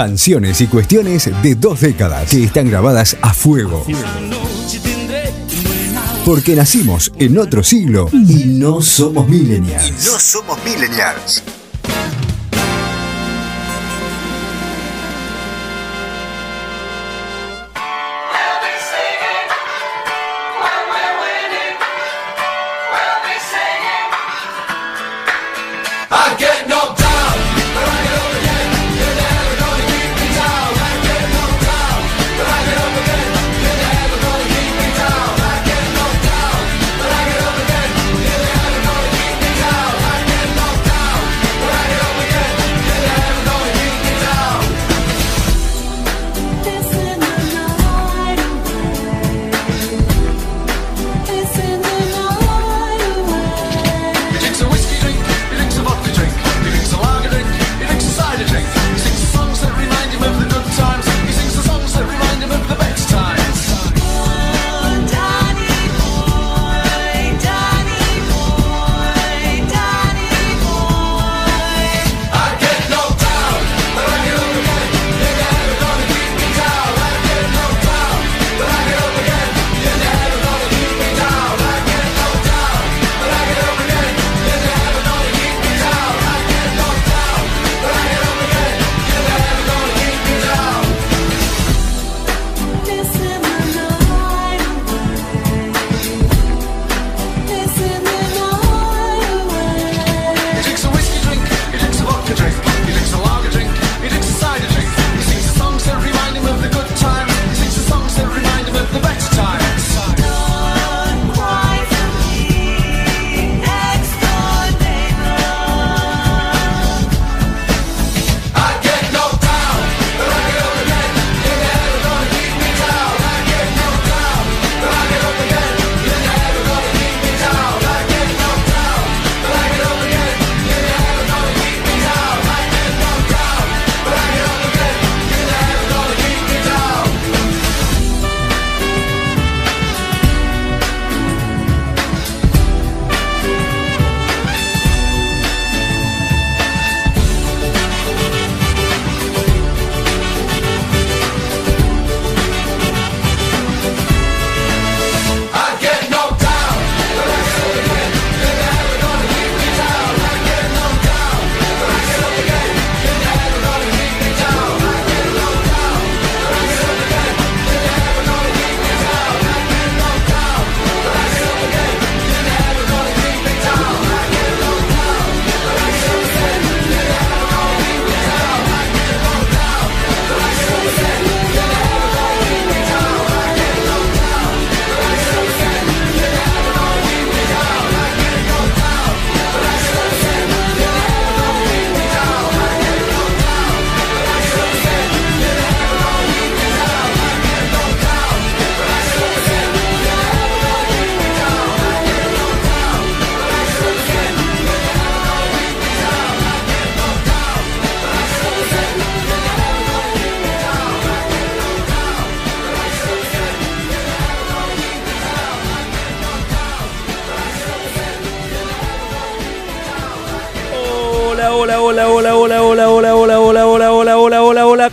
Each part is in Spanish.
Canciones y cuestiones de dos décadas que están grabadas a fuego. Porque nacimos en otro siglo y no somos millennials. No somos.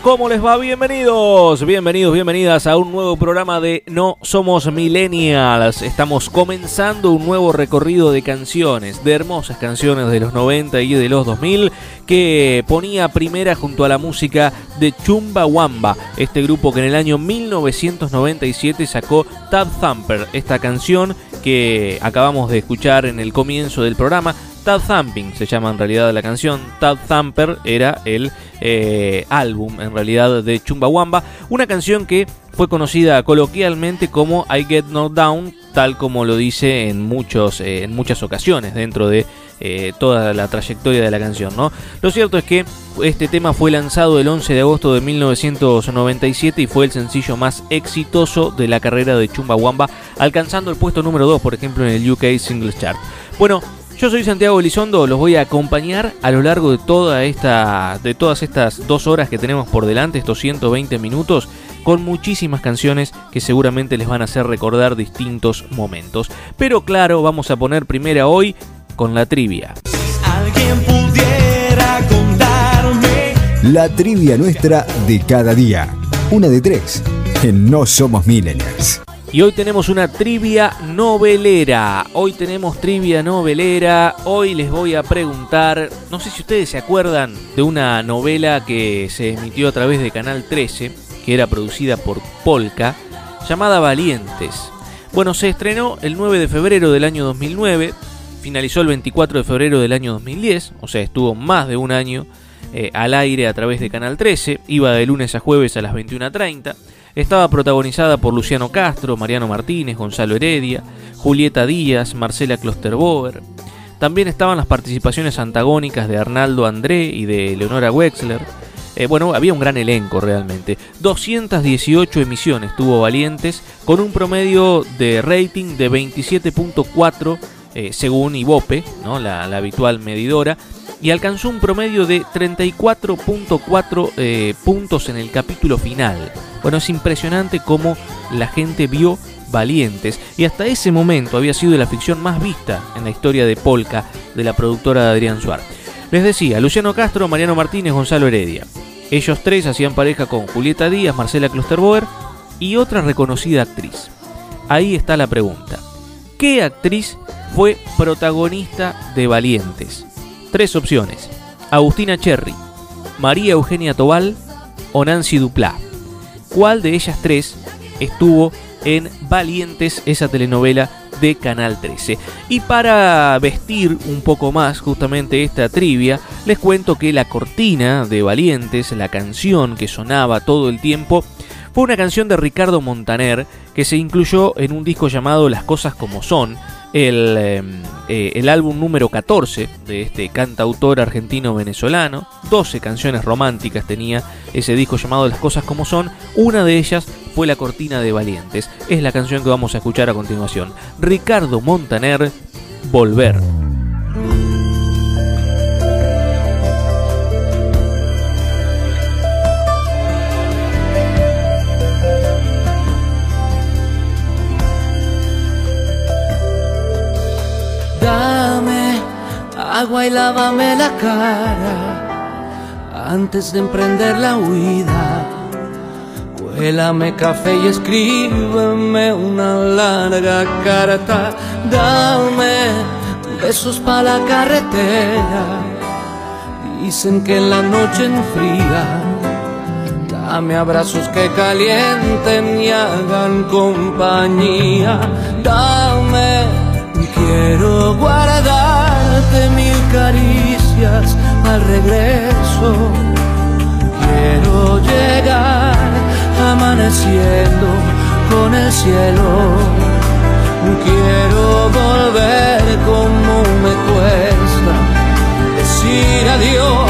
¿Cómo les va? Bienvenidos, bienvenidos, bienvenidas a un nuevo programa de No Somos Millennials. Estamos comenzando un nuevo recorrido de canciones, de hermosas canciones de los 90 y de los 2000 que ponía primera junto a la música de Chumba Wamba, este grupo que en el año 1997 sacó Tab Thumper, esta canción que acabamos de escuchar en el comienzo del programa. Tab Thumping se llama en realidad la canción. Tab Thumper era el eh, álbum en realidad de Chumbawamba. Una canción que fue conocida coloquialmente como I Get Knocked Down, tal como lo dice en, muchos, eh, en muchas ocasiones dentro de eh, toda la trayectoria de la canción. ¿no? Lo cierto es que este tema fue lanzado el 11 de agosto de 1997 y fue el sencillo más exitoso de la carrera de Chumbawamba, alcanzando el puesto número 2, por ejemplo, en el UK Singles Chart. Bueno, yo soy Santiago Elizondo, los voy a acompañar a lo largo de toda esta, de todas estas dos horas que tenemos por delante, estos 120 minutos, con muchísimas canciones que seguramente les van a hacer recordar distintos momentos. Pero claro, vamos a poner primera hoy con la trivia. Alguien pudiera contarme La trivia nuestra de cada día. Una de tres. En No Somos Millennials. Y hoy tenemos una trivia novelera. Hoy tenemos trivia novelera. Hoy les voy a preguntar, no sé si ustedes se acuerdan de una novela que se emitió a través de Canal 13, que era producida por Polka, llamada Valientes. Bueno, se estrenó el 9 de febrero del año 2009, finalizó el 24 de febrero del año 2010, o sea, estuvo más de un año eh, al aire a través de Canal 13, iba de lunes a jueves a las 21.30. Estaba protagonizada por Luciano Castro, Mariano Martínez, Gonzalo Heredia, Julieta Díaz, Marcela Klosterboer. También estaban las participaciones antagónicas de Arnaldo André y de Leonora Wexler. Eh, bueno, había un gran elenco realmente. 218 emisiones tuvo Valientes, con un promedio de rating de 27.4 eh, según Ibope, ¿no? la, la habitual medidora, y alcanzó un promedio de 34.4 eh, puntos en el capítulo final. Bueno, es impresionante cómo la gente vio Valientes y hasta ese momento había sido la ficción más vista en la historia de Polka de la productora de Adrián Suárez. Les decía, Luciano Castro, Mariano Martínez, Gonzalo Heredia. Ellos tres hacían pareja con Julieta Díaz, Marcela Klosterboer y otra reconocida actriz. Ahí está la pregunta. ¿Qué actriz fue protagonista de Valientes? Tres opciones. Agustina Cherry, María Eugenia Tobal o Nancy Duplá. ¿Cuál de ellas tres estuvo en Valientes, esa telenovela de Canal 13? Y para vestir un poco más justamente esta trivia, les cuento que la cortina de Valientes, la canción que sonaba todo el tiempo, fue una canción de Ricardo Montaner que se incluyó en un disco llamado Las Cosas Como Son, el, eh, eh, el álbum número 14 de este cantautor argentino-venezolano. 12 canciones románticas tenía ese disco llamado Las Cosas Como Son. Una de ellas fue La Cortina de Valientes. Es la canción que vamos a escuchar a continuación. Ricardo Montaner, Volver. Agua y lávame la cara antes de emprender la huida. Cuélame café y escríbeme una larga carta. Dame besos para la carretera. Dicen que en la noche enfría. Dame abrazos que calienten y hagan compañía. Dame Quiero guardarte mil caricias al regreso. Quiero llegar amaneciendo con el cielo. Quiero volver como me cuesta decir adiós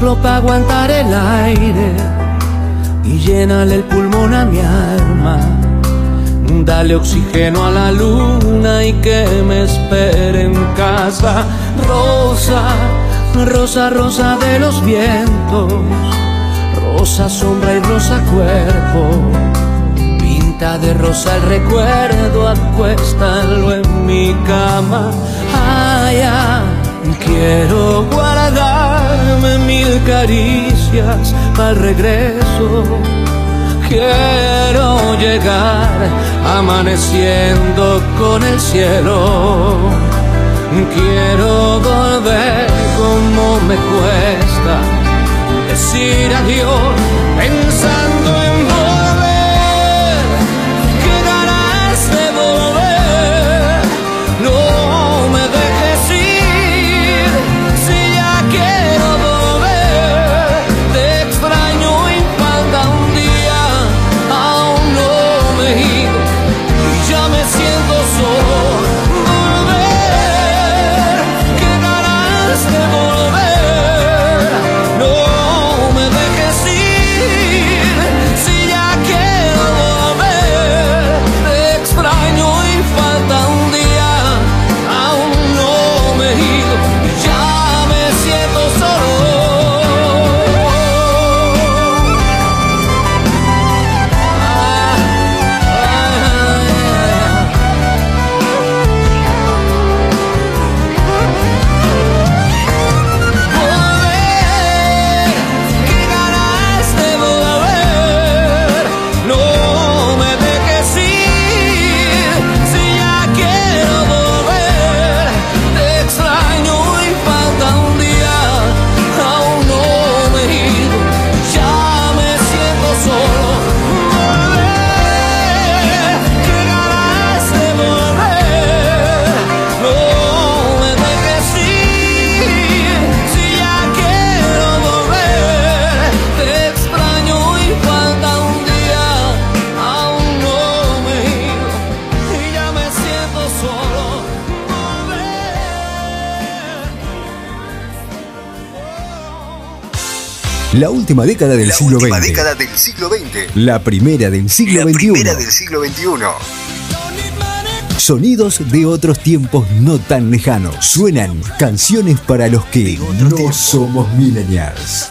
soplo para aguantar el aire y llénale el pulmón a mi alma. Dale oxígeno a la luna y que me espere en casa. Rosa, rosa, rosa de los vientos. Rosa sombra y rosa cuerpo. Pinta de rosa el recuerdo, acuéstalo en mi cama. Ay, ah, quiero guardarme mil caricias el regreso. Quiero llegar amaneciendo con el cielo. Quiero volver como me cuesta decir adiós pensando última década del La siglo última XX. década del siglo XX. La primera del siglo La XXI. primera del siglo XXI. Sonidos de otros tiempos no tan lejanos. Suenan canciones para los que no somos millennials.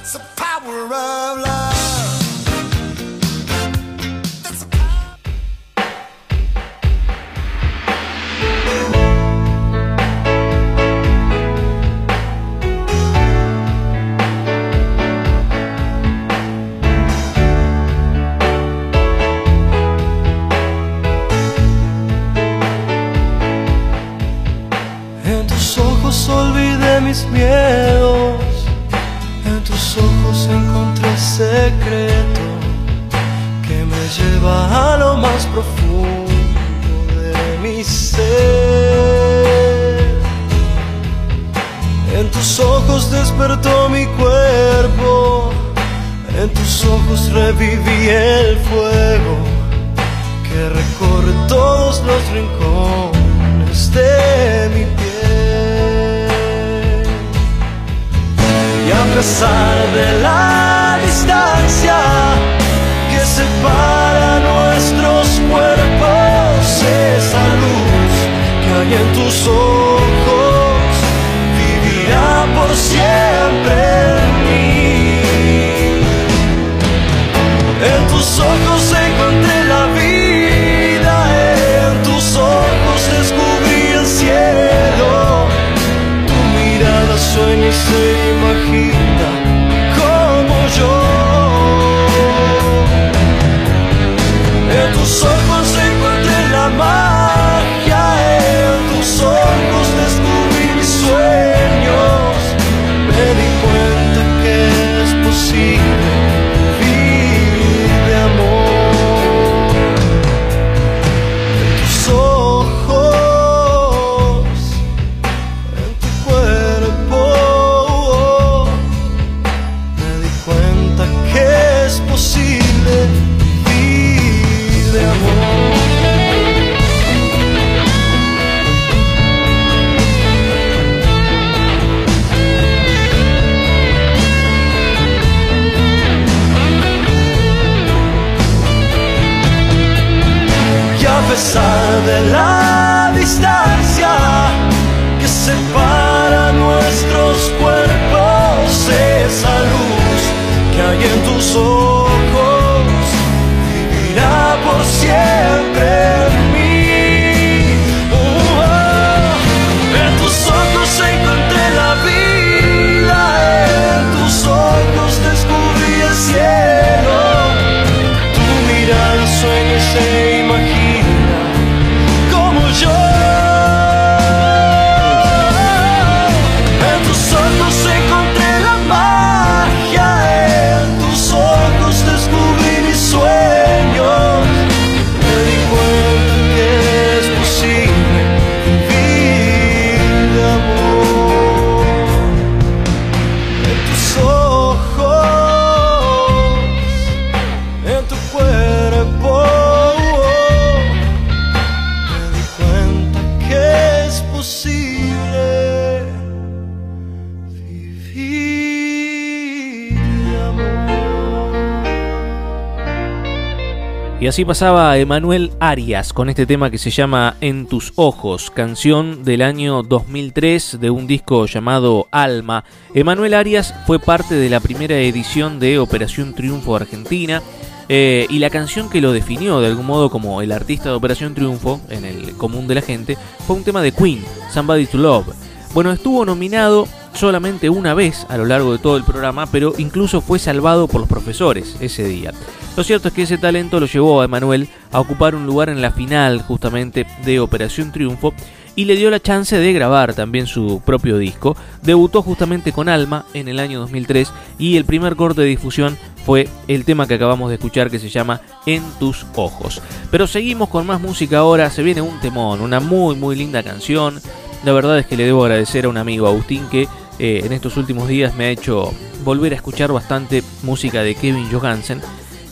Así pasaba Emanuel Arias con este tema que se llama En tus ojos, canción del año 2003 de un disco llamado Alma. Emanuel Arias fue parte de la primera edición de Operación Triunfo Argentina eh, y la canción que lo definió de algún modo como el artista de Operación Triunfo en el común de la gente fue un tema de Queen, Somebody to Love. Bueno, estuvo nominado solamente una vez a lo largo de todo el programa, pero incluso fue salvado por los profesores ese día. Lo cierto es que ese talento lo llevó a Emanuel a ocupar un lugar en la final justamente de Operación Triunfo y le dio la chance de grabar también su propio disco. Debutó justamente con Alma en el año 2003 y el primer corte de difusión fue el tema que acabamos de escuchar que se llama En tus ojos. Pero seguimos con más música ahora, se viene un temón, una muy muy linda canción. La verdad es que le debo agradecer a un amigo Agustín que eh, en estos últimos días me ha hecho volver a escuchar bastante música de Kevin Johansen.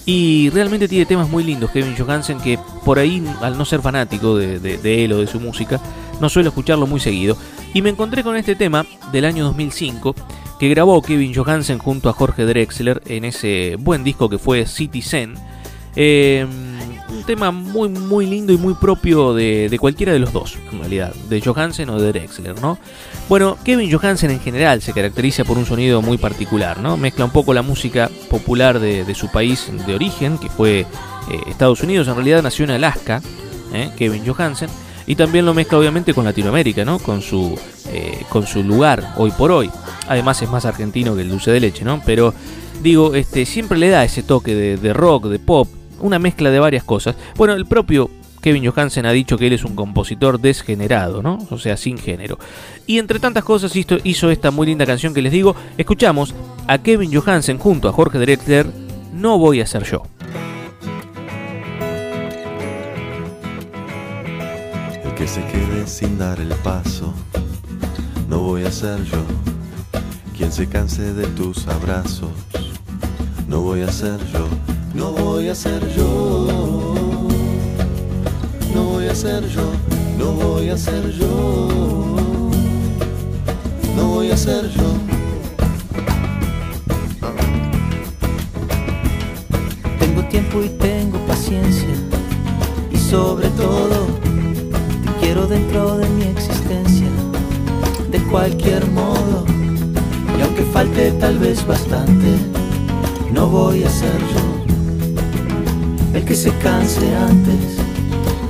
Y realmente tiene temas muy lindos Kevin Johansen que por ahí, al no ser fanático de, de- él o de su música, no suelo escucharlo muy seguido. Y me encontré con este tema del año 2005 que grabó Kevin Johansen junto a Jorge Drexler en ese buen disco que fue Citizen. Eh, tema muy muy lindo y muy propio de, cualquiera de los dos, en realidad, de Johansen o de Drexler, ¿no? Bueno, Kevin Johansen en general se caracteriza por un sonido muy particular, ¿no? Mezcla un poco la música popular de, su país de origen, que fue eh, Estados Unidos, en realidad nació en Alaska, ¿eh? Kevin Johansen, y también lo mezcla obviamente con Latinoamérica, ¿no? Con su, eh, con su lugar hoy por hoy. Además es más argentino que el dulce de leche, ¿no? Pero digo, este, siempre le da ese toque de rock, de pop, una mezcla de varias cosas. Bueno, el propio Kevin Johansen ha dicho que él es un compositor desgenerado, ¿no? O sea, sin género. Y entre tantas cosas hizo, hizo esta muy linda canción que les digo. Escuchamos a Kevin Johansen junto a Jorge Drexler, No voy a ser yo. El que se quede sin dar el paso, no voy a ser yo. Quien se canse de tus abrazos, no voy a ser yo. No voy a ser yo. No voy a ser yo. No voy a ser yo. No voy a ser yo. Tengo tiempo y tengo paciencia. Y sobre todo, te quiero dentro de mi existencia. De cualquier modo. Y aunque falte tal vez bastante, no voy a ser yo. El que se canse antes.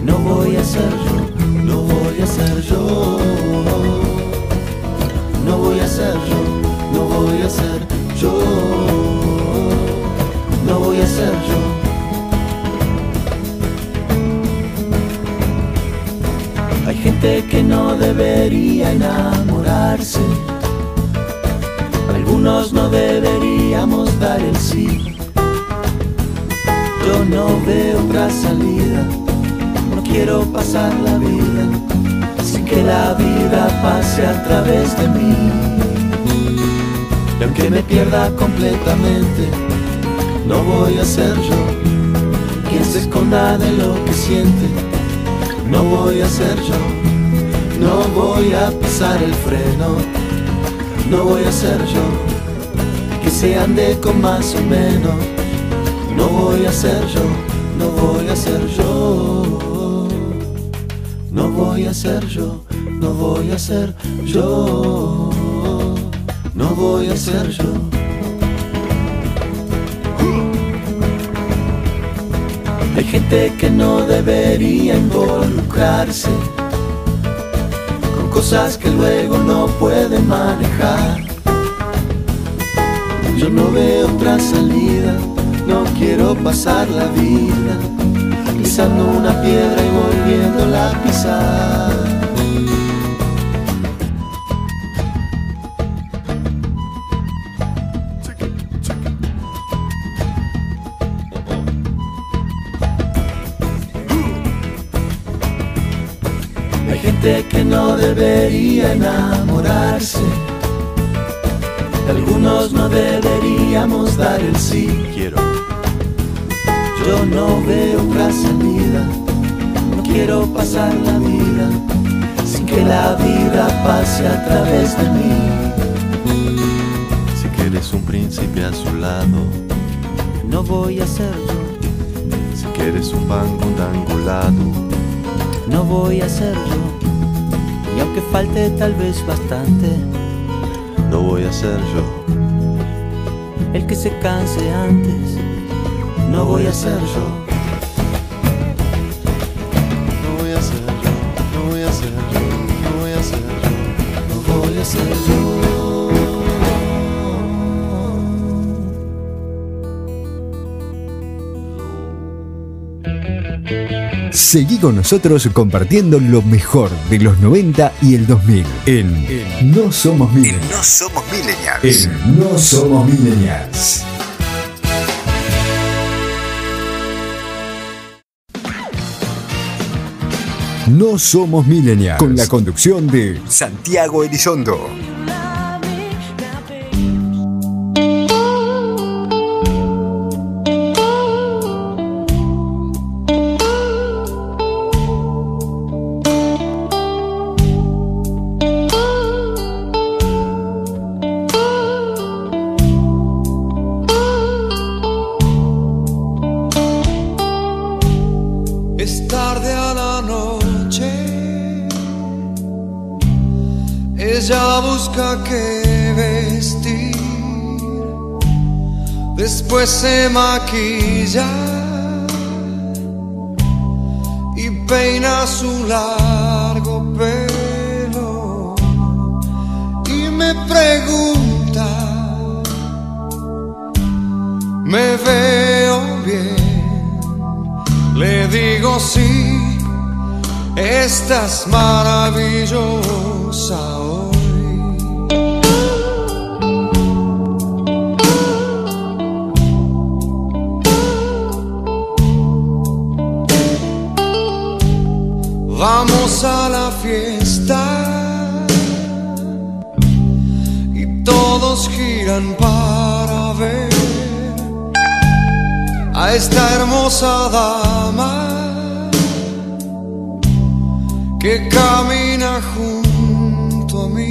No voy a ser yo. No voy a ser yo. No voy a ser yo. No voy a ser yo. No voy a ser yo. Hay gente que no debería enamorarse. Algunos no deberíamos dar el sí. Yo no veo otra salida. No quiero pasar la vida sin que la vida pase a través de mí. Y aunque me pierda completamente, No voy a ser yo. quien se esconda de lo que siente. No voy a ser yo. No voy a pisar el freno. No voy a ser yo. que se ande con más o menos. No voy a ser yo. No voy a ser yo. No voy a ser yo, No voy a ser yo. No voy a ser yo. hay gente que no debería involucrarse cosas que luego no puede manejar. Yo no veo otra salida. No quiero pasar la vida pisando una piedra y volviéndola a pisar. No debería enamorarse. Algunos no deberíamos dar el sí. Quiero. Yo no veo otra salida. No quiero pasar la vida sin que la vida pase a través de mí. Si quieres un príncipe a su lado. No voy a ser yo, Si quieres un pan angulado. no voy a ser yo. Aunque falte tal vez bastante, No voy a ser yo. el que se canse antes, no voy a ser yo. No voy a ser yo. No voy a ser yo. No voy a ser yo. Seguí con nosotros compartiendo lo mejor de los 90 y el 2000 en No Somos Millennials. No somos millennials. En No Somos Millennials. No Somos Millennials. Con la conducción de Santiago Elizondo. Se maquilla y peina su largo pelo y me pregunta, me veo bien, le digo sí, estás maravillosa para ver a esta hermosa dama que camina junto a mí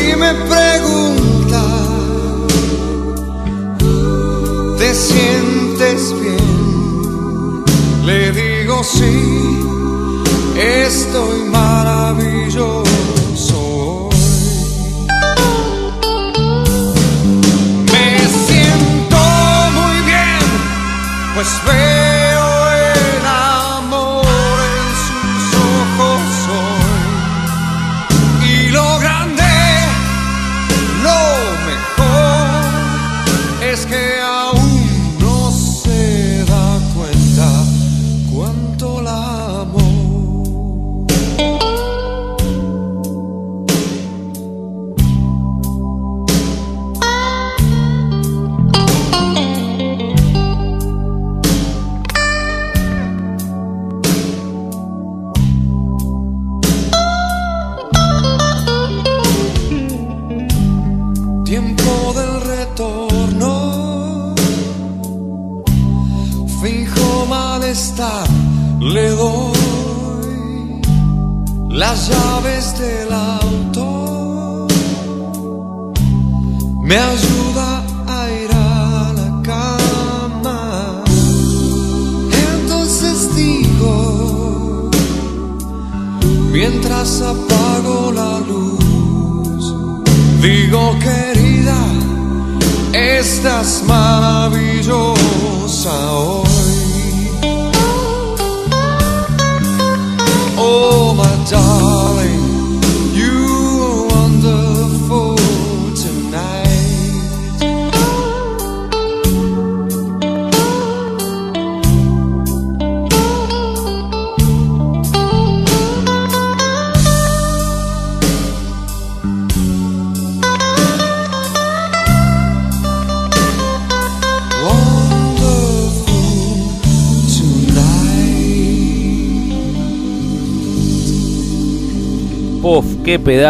y me pregunta, ¿te sientes bien? Le digo sí, estoy maravilloso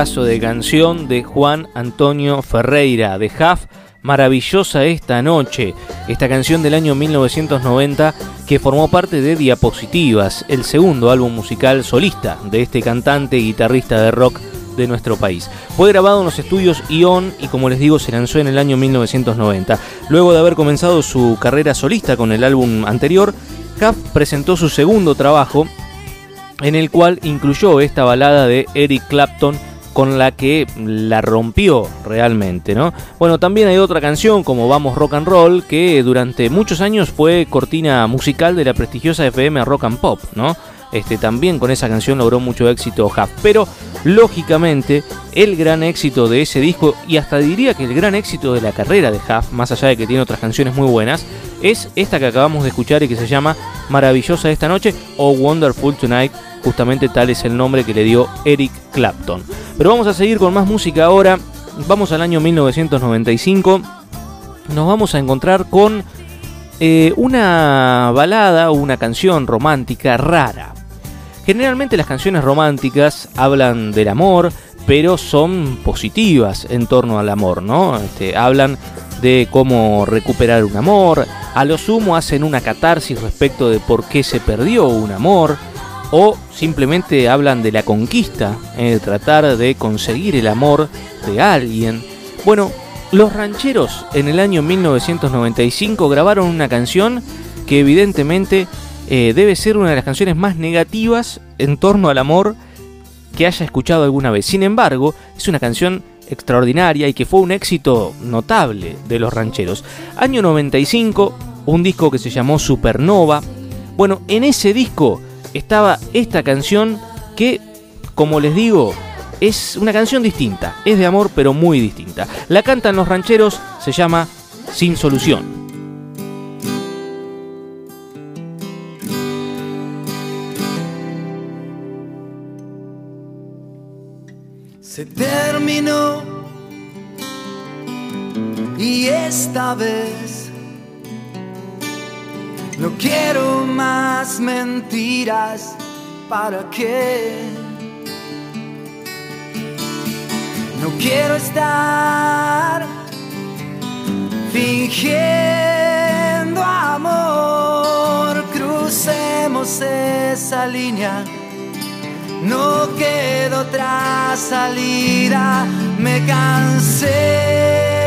pedazo de canción de Juan Antonio Ferreira, de Huff, maravillosa esta noche. Esta canción del año 1990 que formó parte de Diapositivas, el segundo álbum musical solista de este cantante y guitarrista de rock de nuestro país. Fue grabado en los estudios Ion y como les digo se lanzó en el año 1990. Luego de haber comenzado su carrera solista con el álbum anterior, Huff presentó su segundo trabajo en el cual incluyó esta balada de Eric Clapton con la que la rompió realmente, ¿no? Bueno, también hay otra canción como Vamos Rock and Roll que durante muchos años fue cortina musical de la prestigiosa FM Rock and Pop, ¿no? Este, también con esa canción logró mucho éxito Huff, pero lógicamente el gran éxito de ese disco y hasta diría que el gran éxito de la carrera de Huff, más allá de que tiene otras canciones muy buenas, es esta que acabamos de escuchar y que se llama Maravillosa esta noche o Wonderful Tonight, justamente tal es el nombre que le dio Eric Clapton. Pero vamos a seguir con más música ahora, vamos al año 1995, nos vamos a encontrar con eh, una balada o una canción romántica rara. Generalmente las canciones románticas hablan del amor, pero son positivas en torno al amor, ¿no? Este, hablan de cómo recuperar un amor, a lo sumo hacen una catarsis respecto de por qué se perdió un amor, o simplemente hablan de la conquista, eh, tratar de conseguir el amor de alguien. Bueno, los rancheros en el año 1995 grabaron una canción que evidentemente eh, debe ser una de las canciones más negativas en torno al amor que haya escuchado alguna vez. Sin embargo, es una canción extraordinaria y que fue un éxito notable de los rancheros. Año 95, un disco que se llamó Supernova. Bueno, en ese disco estaba esta canción que, como les digo, es una canción distinta. Es de amor, pero muy distinta. La cantan los rancheros, se llama Sin Solución. Se terminó y esta vez no quiero más mentiras. ¿Para qué? No quiero estar fingiendo amor. Crucemos esa línea. No queda otra salida, me cansé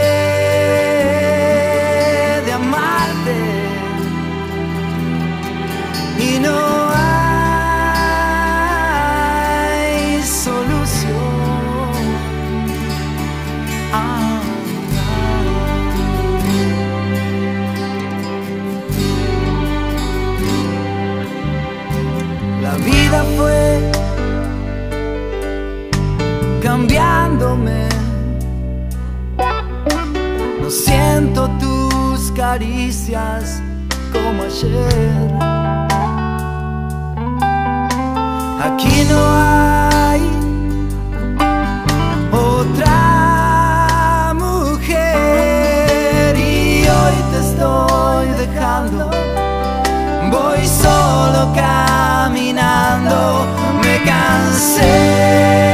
cambiándome. No siento tus caricias como ayer. Aquí no hay otra mujer y hoy te estoy dejando. Voy solo caminando, me cansé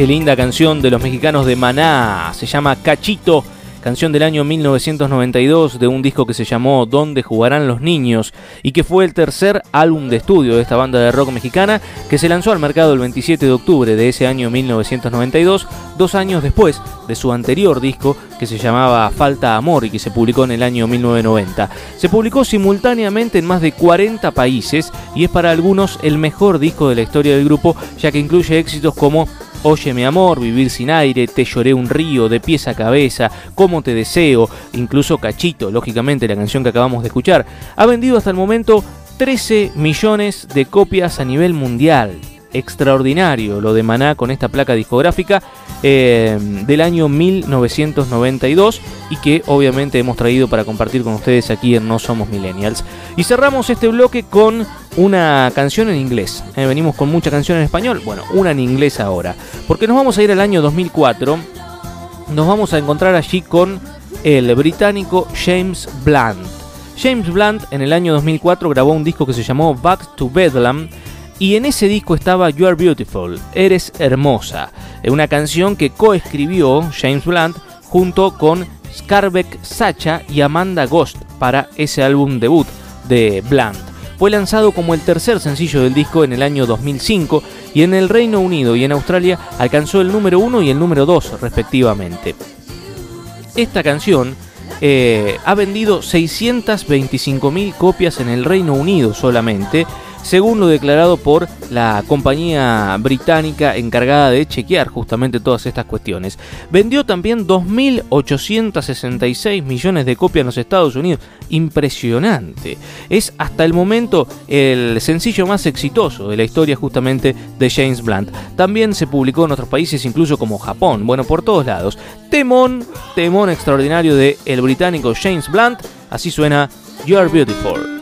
Qué linda canción de los mexicanos de Maná. Se llama Cachito, canción del año 1992 de un disco que se llamó ¿Dónde jugarán los niños? y que fue el tercer álbum de estudio de esta banda de rock mexicana que se lanzó al mercado el 27 de octubre de ese año 1992, dos años después de su anterior disco que se llamaba Falta Amor y que se publicó en el año 1990. Se publicó simultáneamente en más de 40 países y es para algunos el mejor disco de la historia del grupo ya que incluye éxitos como Oye mi amor, Vivir sin aire, Te lloré un río, De pies a cabeza, Cómo te deseo, incluso Cachito, lógicamente la canción que acabamos de escuchar, ha vendido hasta el momento 13 millones de copias a nivel mundial. Extraordinario lo de Maná con esta placa discográfica eh, del año 1992 y que obviamente hemos traído para compartir con ustedes aquí en No Somos Millennials. Y cerramos este bloque con una canción en inglés. Eh, venimos con mucha canción en español, bueno, una en inglés ahora. Porque nos vamos a ir al año 2004. Nos vamos a encontrar allí con el británico James Blunt. James Blunt en el año 2004 grabó un disco que se llamó Back to Bedlam y en ese disco estaba You Are Beautiful, Eres Hermosa, eh, una canción que coescribió James Blunt junto con Scarbeck Sacha y Amanda Ghost para ese álbum debut de Blunt. Fue lanzado como el tercer sencillo del disco en el año 2005 y en el Reino Unido y en Australia alcanzó el número 1 y el número 2 respectivamente. Esta canción eh, ha vendido 625.000 copias en el Reino Unido solamente, según lo declarado por la compañía británica encargada de chequear justamente todas estas cuestiones. Vendió también 2.866 millones de copias en los Estados Unidos. Impresionante. Es hasta el momento el sencillo más exitoso de la historia justamente de James Blunt. También se publicó en otros países, incluso como Japón, bueno, por todos lados. Temón, temón extraordinario de el británico James Blunt. Así suena You're Beautiful.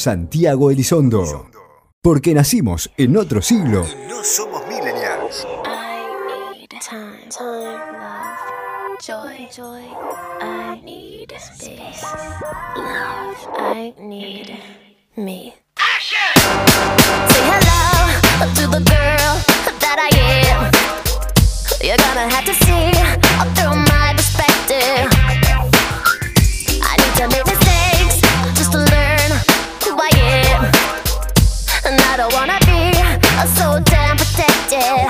Santiago Elizondo. Porque nacimos en otro siglo. Y no somos millennials. me. Say hello to the girl that I am. You're gonna have to see through my perspective. I need to make so damn protected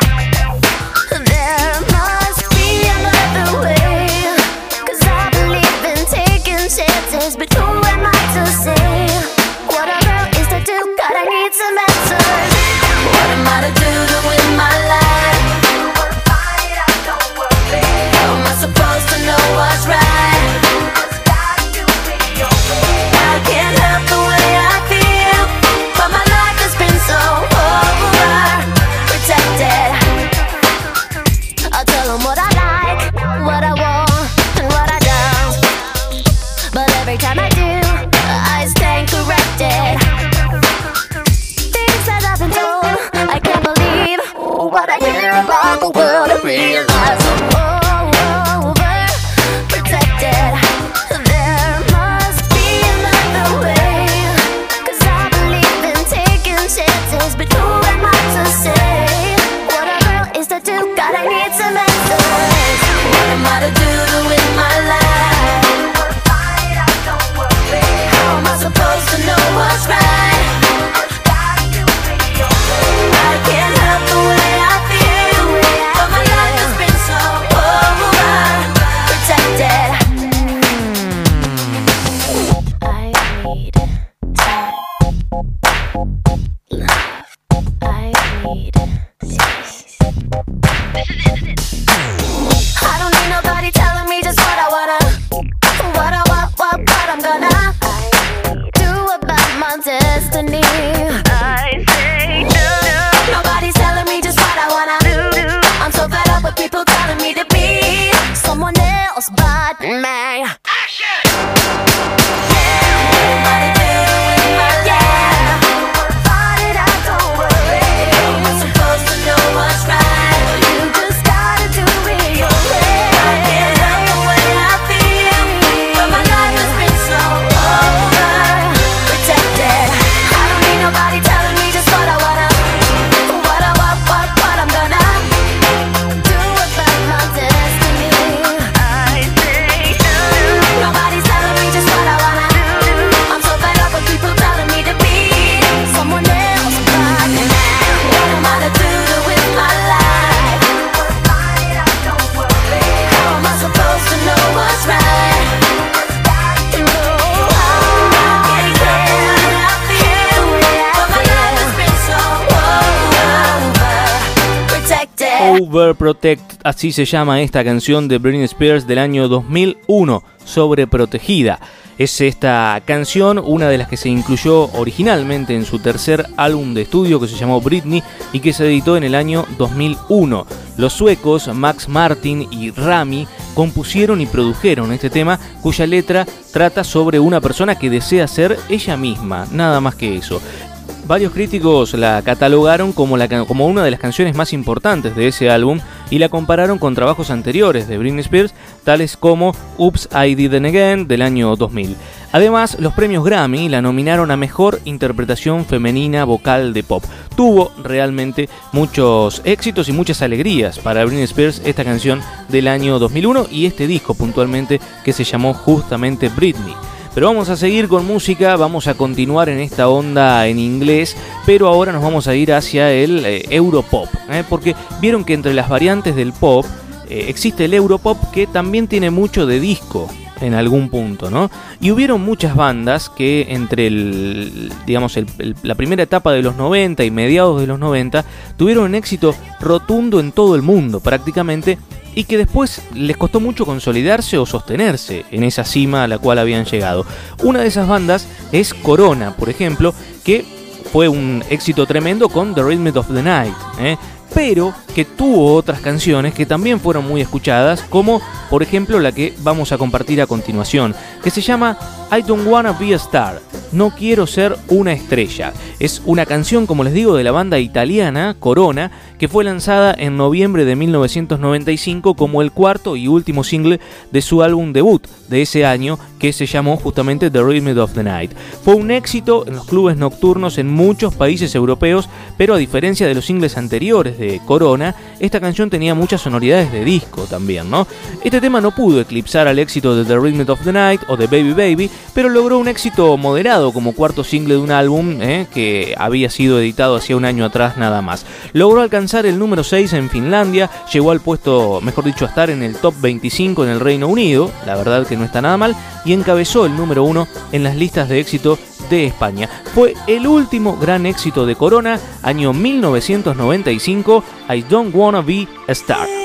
Overprotect, así se llama esta canción de Britney Spears del año 2001, Sobreprotegida. Es esta canción una de las que se incluyó originalmente en su tercer álbum de estudio que se llamó Britney y que se editó en el año 2001. Los suecos Max Martin y Rami compusieron y produjeron este tema cuya letra trata sobre una persona que desea ser ella misma, nada más que eso. Varios críticos la catalogaron como, una de las canciones más importantes de ese álbum y la compararon con trabajos anteriores de Britney Spears, tales como Oops, I Did It Again del año 2000. Además, los premios Grammy la nominaron a Mejor Interpretación Femenina Vocal de Pop. Tuvo realmente muchos éxitos y muchas alegrías para Britney Spears esta canción del año 2001 y este disco puntualmente que se llamó justamente Britney. Pero vamos a seguir con música, vamos a continuar en esta onda en inglés, pero ahora nos vamos a ir hacia el eh, Europop, ¿eh? porque vieron que entre las variantes del pop eh, existe el Europop que también tiene mucho de disco en algún punto, ¿no? Y hubieron muchas bandas que entre el, digamos, el- la primera etapa de los 90 y mediados de los 90 tuvieron un éxito rotundo en todo el mundo prácticamente y que después les costó mucho consolidarse o sostenerse en esa cima a la cual habían llegado. Una de esas bandas es Corona, por ejemplo, que fue un éxito tremendo con The Rhythm of the Night, ¿eh? pero que tuvo otras canciones que también fueron muy escuchadas, como por ejemplo la que vamos a compartir a continuación, que se llama I Don't Wanna Be a Star, No Quiero Ser una Estrella. Es una canción, como les digo, de la banda italiana Corona, que fue lanzada en noviembre de 1995 como el cuarto y último single de su álbum debut de ese año, que se llamó justamente The Rhythm of the Night. Fue un éxito en los clubes nocturnos en muchos países europeos, pero a diferencia de los singles anteriores de Corona, esta canción tenía muchas sonoridades de disco también, ¿no? Este tema no pudo eclipsar al éxito de The Rhythm of the Night o de Baby Baby, pero logró un éxito moderado como cuarto single de un álbum ¿eh? que había sido editado hacía un año atrás nada más. Logró alcanzar el número 6 en Finlandia, llegó al puesto, mejor dicho, a estar en el top 25 en el Reino Unido, la verdad que no está nada mal, y encabezó el número 1 en las listas de éxito de España. Fue el último gran éxito de Corona, año 1995, I Don't Wanna Be a Star.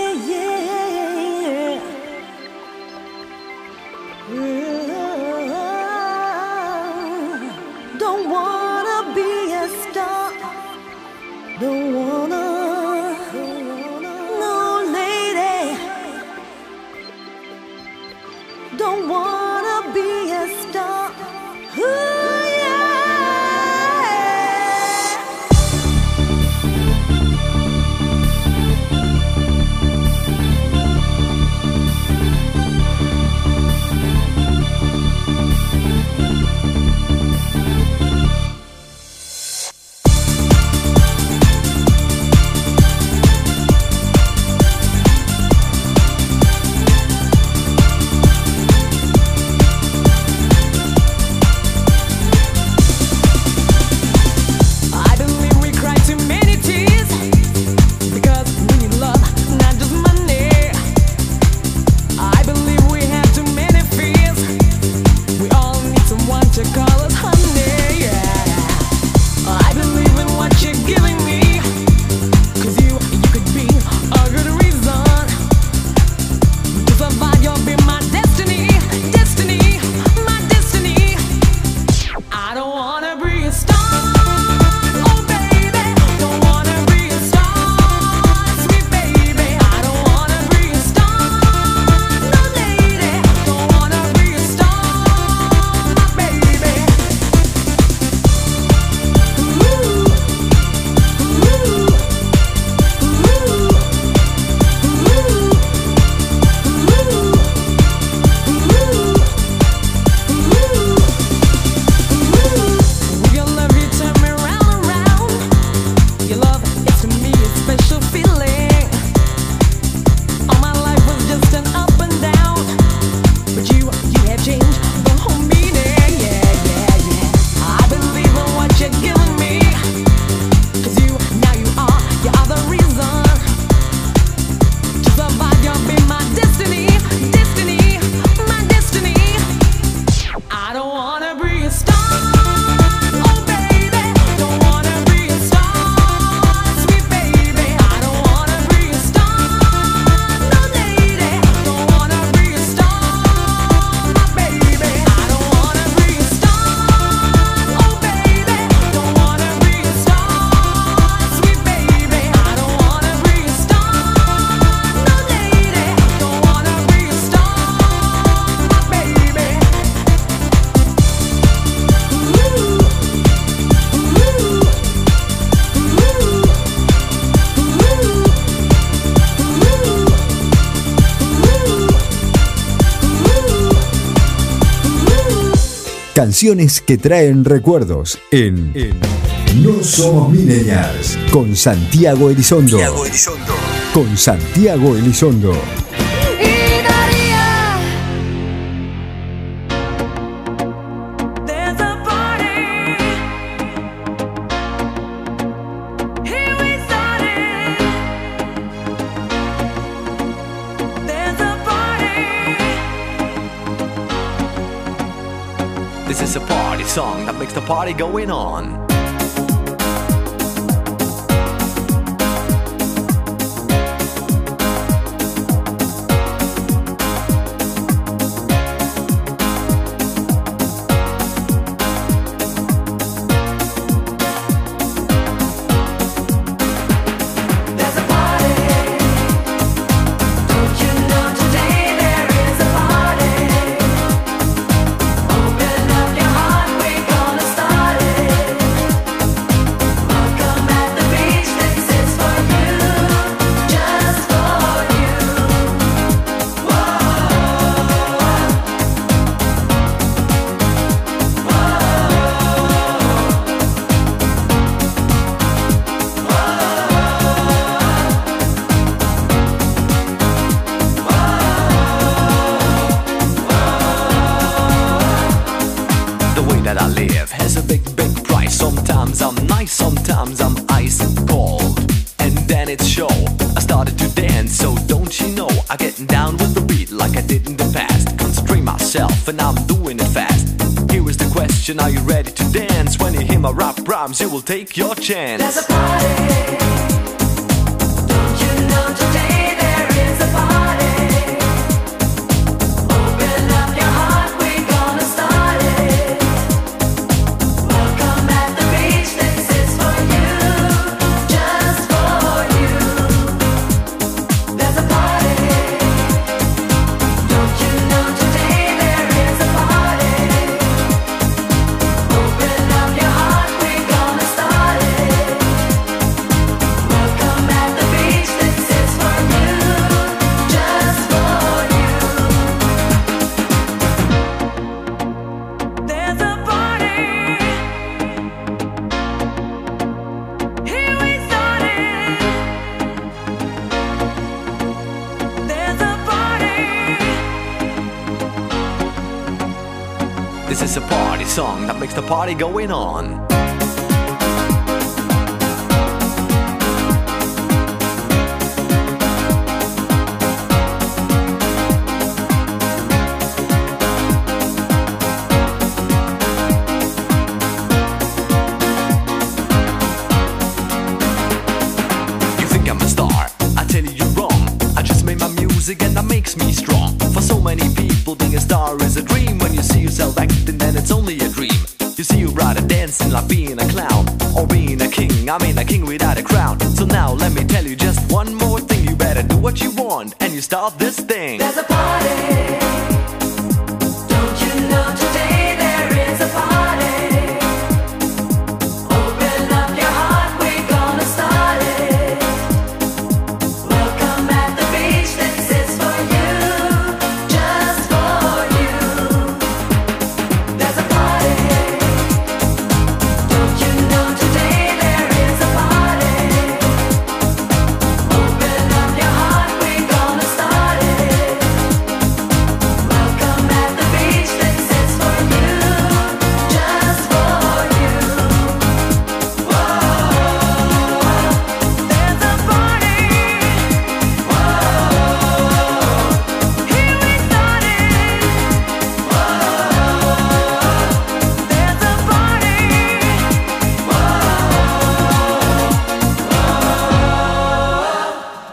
Canciones que traen recuerdos en, en No Somos Millennials con Santiago Elizondo. Santiago Elizondo. Con Santiago Elizondo. the party going on. You will take your chance. king, I mean a king without a crown. So now let me tell you just one more thing. You better do what you want and you start this thing.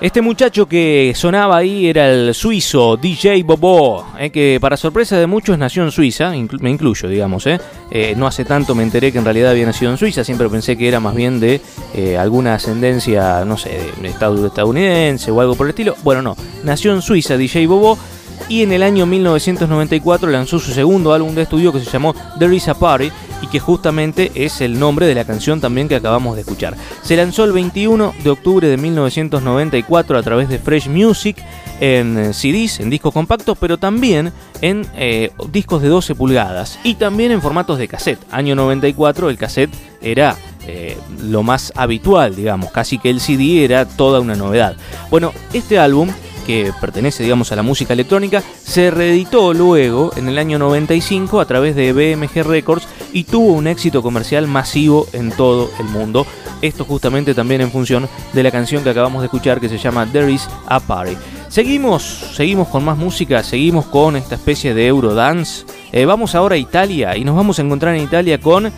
Este muchacho que sonaba ahí era el suizo DJ Bobo, eh, que para sorpresa de muchos nació en Suiza, me incluyo, digamos. Eh. Eh, no hace tanto me enteré que en realidad había nacido en Suiza, siempre pensé que era más bien de alguna ascendencia, no sé, de estado estadounidense o algo por el estilo. Bueno, no, nació en Suiza DJ Bobo y en el año 1994 lanzó su segundo álbum de estudio que se llamó There Is a Party y que justamente es el nombre de la canción también que acabamos de escuchar. Se lanzó el 21 de octubre de 1994 a través de Fresh Music en eh, CDs, en discos compactos, pero también en eh, discos de 12 pulgadas y también en formatos de cassette. Año 94 el cassette era eh, lo más habitual, digamos, casi que el CD era toda una novedad. Bueno, este álbum que pertenece, digamos, a la música electrónica, se reeditó luego en el año 95 a través de BMG Records y tuvo un éxito comercial masivo en todo el mundo. Esto justamente también en función de la canción que acabamos de escuchar que se llama There is a Party. Seguimos, seguimos con más música, seguimos con esta especie de Eurodance. Eh, vamos ahora a Italia y nos vamos a encontrar en Italia con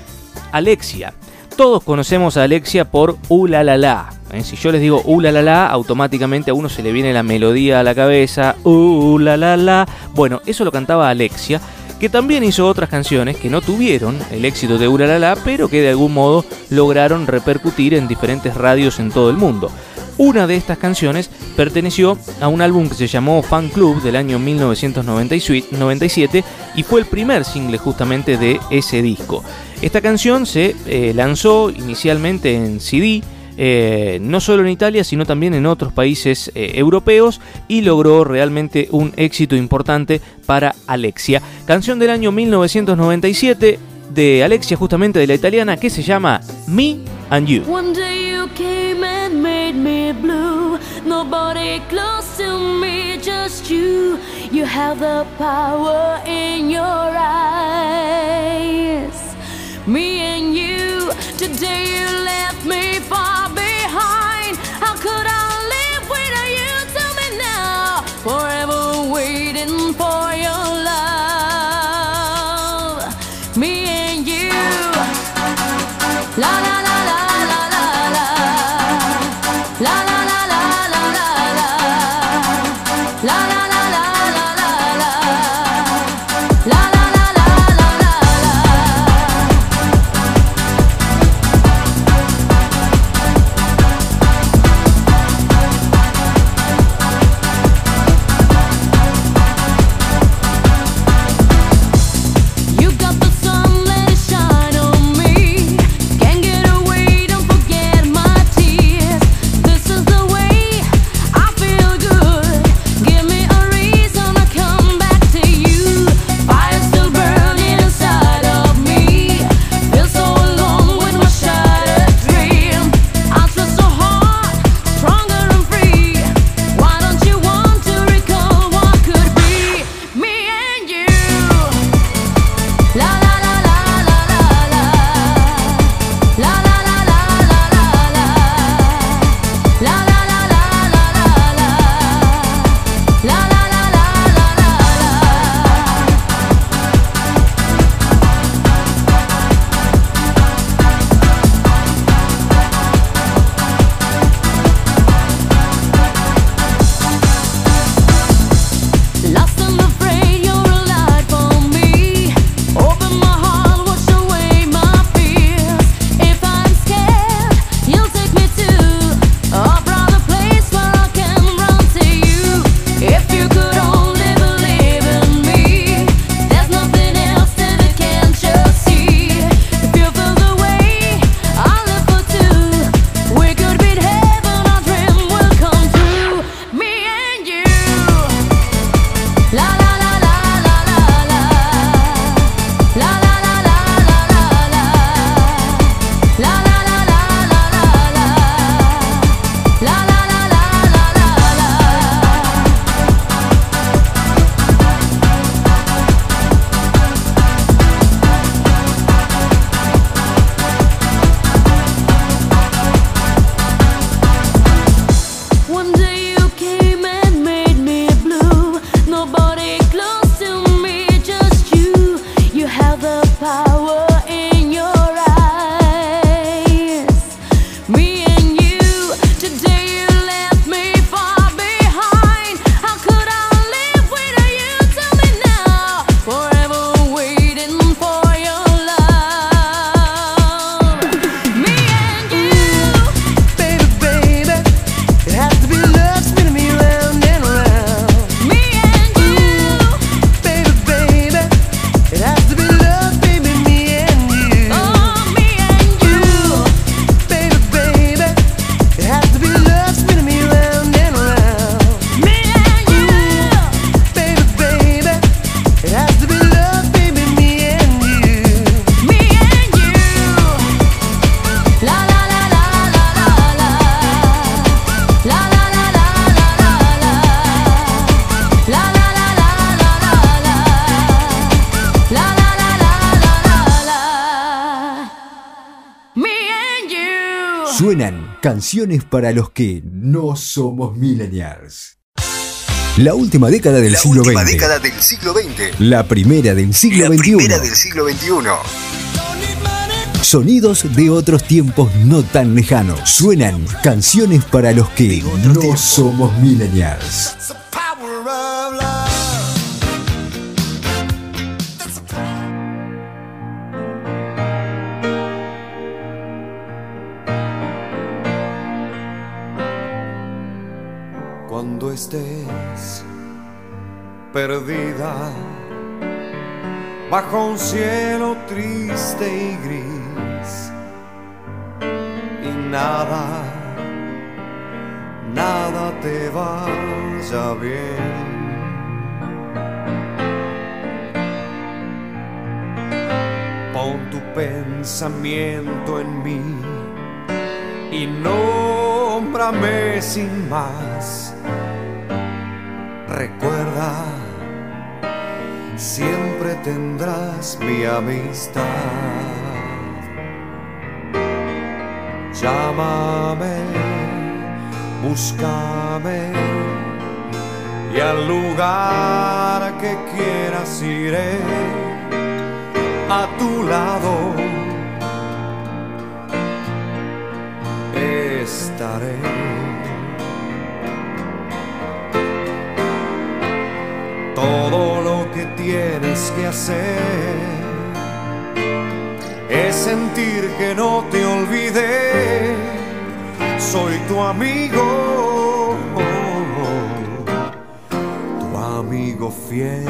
Alexia. Todos conocemos a Alexia por Uh La La La. ¿Eh? Si yo les digo Uh La La automáticamente a uno se le viene la melodía a la cabeza. Uh La La. Bueno, eso lo cantaba Alexia, que también hizo otras canciones que no tuvieron el éxito de Uh La La, pero que de algún modo lograron repercutir en diferentes radios en todo el mundo. Una de estas canciones perteneció a un álbum que se llamó Fan Club del año 1997 y fue el primer single justamente de ese disco. Esta canción se eh, lanzó inicialmente en CD, eh, no solo en Italia, sino también en otros países eh, europeos y logró realmente un éxito importante para Alexia. Canción del año 1997 de Alexia, justamente de la italiana, que se llama Me and You. You. You have the power in your eyes. Me and you, today you left me far behind. Canciones para los que no somos millennials. La última década del La siglo última XX. década del siglo XX. La primera del siglo La XXI. primera del siglo XXI. Sonidos de otros tiempos no tan lejanos. Suenan canciones para los que no somos millennials. Estés perdida bajo un cielo triste y gris y nada, nada te vaya bien. Pon tu pensamiento en mí y nómbrame sin más. Recuerda, siempre tendrás mi amistad. Llámame, búscame y al lugar que quieras iré a tu lado. Estaré. Todo lo que tienes que hacer es sentir que no te olvidé. Soy tu amigo, tu amigo fiel.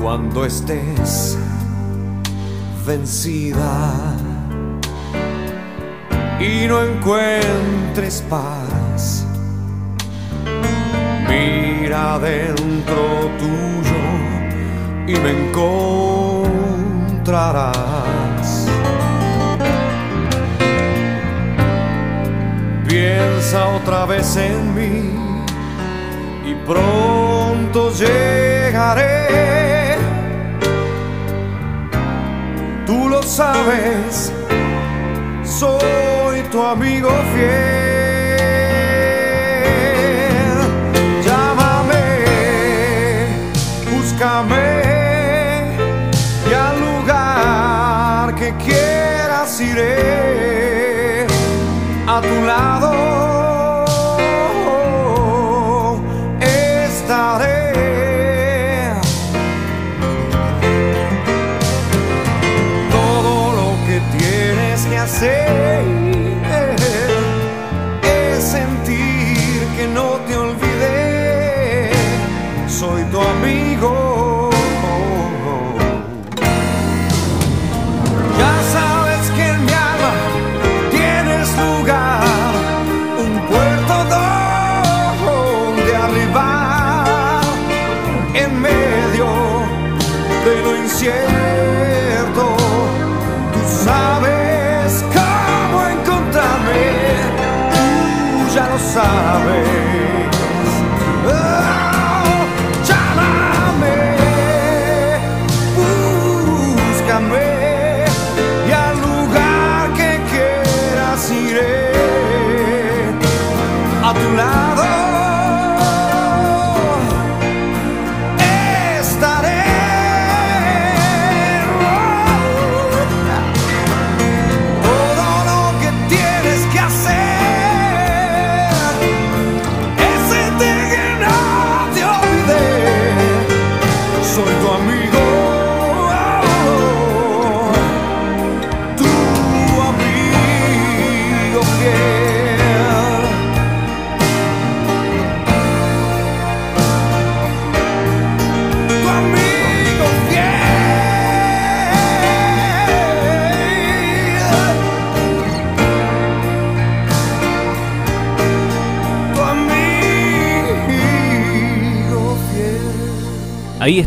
Cuando estés vencida y no encuentres paz. Mira dentro tuyo y me encontrarás. Piensa otra vez en mí y pronto llegaré. Tú lo sabes soy amigo fiel.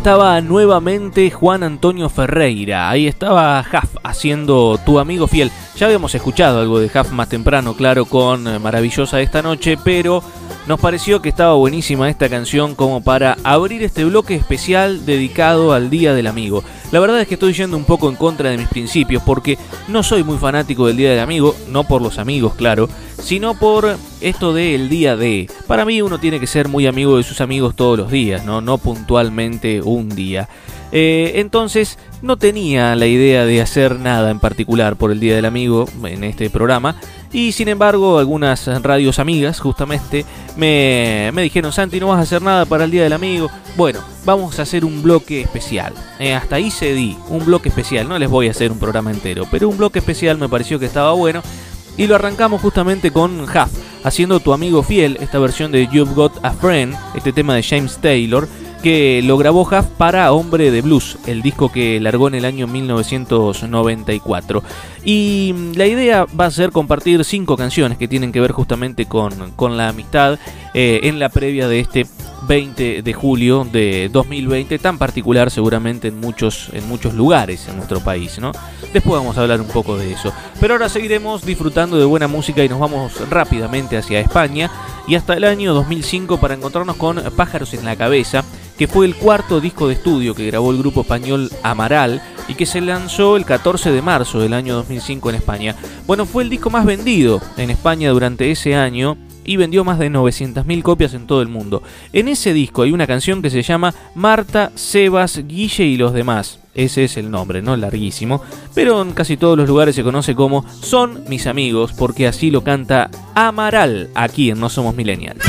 Estaba nuevamente Juan Antonio Ferreira. Ahí estaba Jaf haciendo Tu amigo fiel. Ya habíamos escuchado algo de Jaf más temprano, claro, con eh, Maravillosa esta noche, pero nos pareció que estaba buenísima esta canción como para abrir este bloque especial dedicado al Día del Amigo. La verdad es que estoy yendo un poco en contra de mis principios porque no soy muy fanático del Día del Amigo, no por los amigos, claro, sino por esto de el día de. Para mí uno tiene que ser muy amigo de sus amigos todos los días, no, no puntualmente un día. Eh, entonces no tenía la idea de hacer nada en particular por el Día del Amigo en este programa. Y sin embargo, algunas radios amigas justamente me, me dijeron, Santi, no vas a hacer nada para el Día del Amigo. Bueno, vamos a hacer un bloque especial. Eh, hasta ahí cedí, un bloque especial. No les voy a hacer un programa entero, pero un bloque especial me pareció que estaba bueno. Y lo arrancamos justamente con Huff, haciendo Tu Amigo Fiel, esta versión de You've Got a Friend, este tema de James Taylor, que lo grabó Huff para Hombre de Blues, el disco que largó en el año 1994. Y mm, la idea va a ser compartir cinco canciones que tienen que ver justamente con, con la amistad eh, en la previa de este 20 de julio de 2020, tan particular seguramente en muchos, en muchos lugares en nuestro país, ¿no? Después vamos a hablar un poco de eso. Pero ahora seguiremos disfrutando de buena música y nos vamos rápidamente hacia España y hasta el año 2005 para encontrarnos con Pájaros en la Cabeza, que fue el cuarto disco de estudio que grabó el grupo español Amaral y que se lanzó el 14 de marzo del año 2005 en España. Bueno, fue el disco más vendido en España durante ese año y vendió más de 900.000 copias en todo el mundo. En ese disco hay una canción que se llama Marta, Sebas, Guille y los demás. Ese es el nombre, ¿no? Larguísimo. Pero en casi todos los lugares se conoce como Son mis amigos, porque así lo canta Amaral aquí en No Somos Millennials.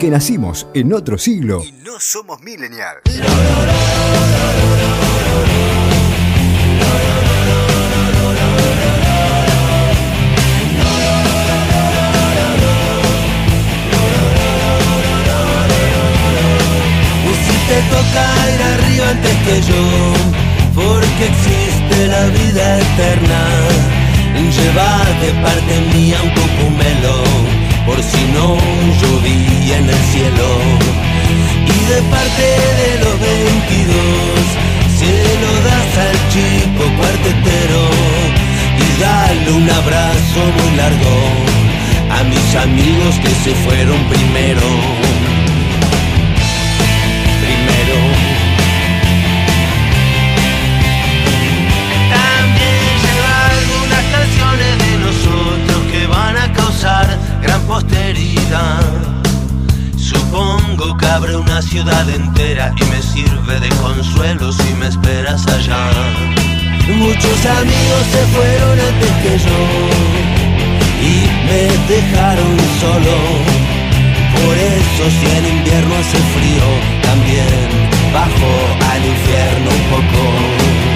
Porque nacimos en otro siglo. No somos millennials. Y si te toca ir arriba antes que yo, porque existe la vida eterna, lleva de parte mía un cocumelo, por si no llovía en el cielo. Y de parte de los 22, se lo das al chico cuartetero, y dale un abrazo muy largo a mis amigos que se fueron primero. Supongo que abre una ciudad entera y me sirve de consuelo si me esperas allá. Muchos amigos se fueron antes que yo y me dejaron solo. Por eso si en invierno hace frío, también bajo al infierno un poco.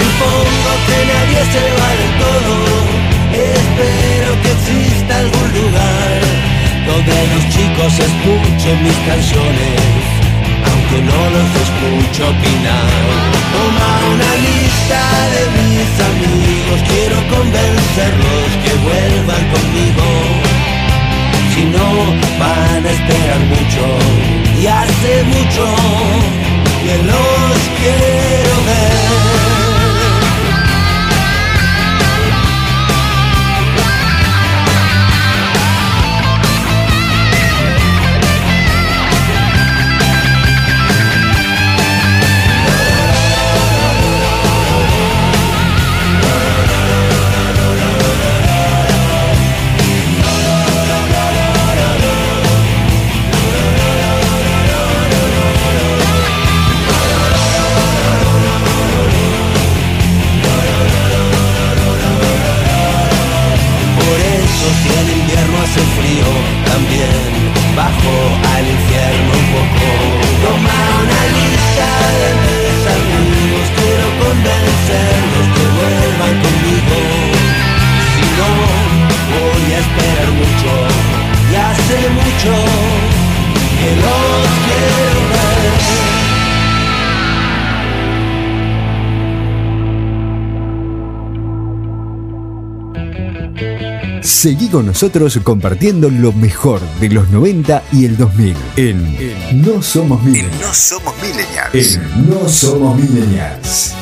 Supongo que nadie se va del todo. Espero que exista algún lugar donde los chicos escuchen mis canciones, aunque no los escucho opinar. Toma una lista de mis amigos, quiero convencerlos que vuelvan conmigo. Si no, van a esperar mucho, y hace mucho que los quiero ver. Seguí con nosotros compartiendo lo mejor de los 90 y el 2000 en No Somos Millennials. No somos millennials. En No Somos Millennials.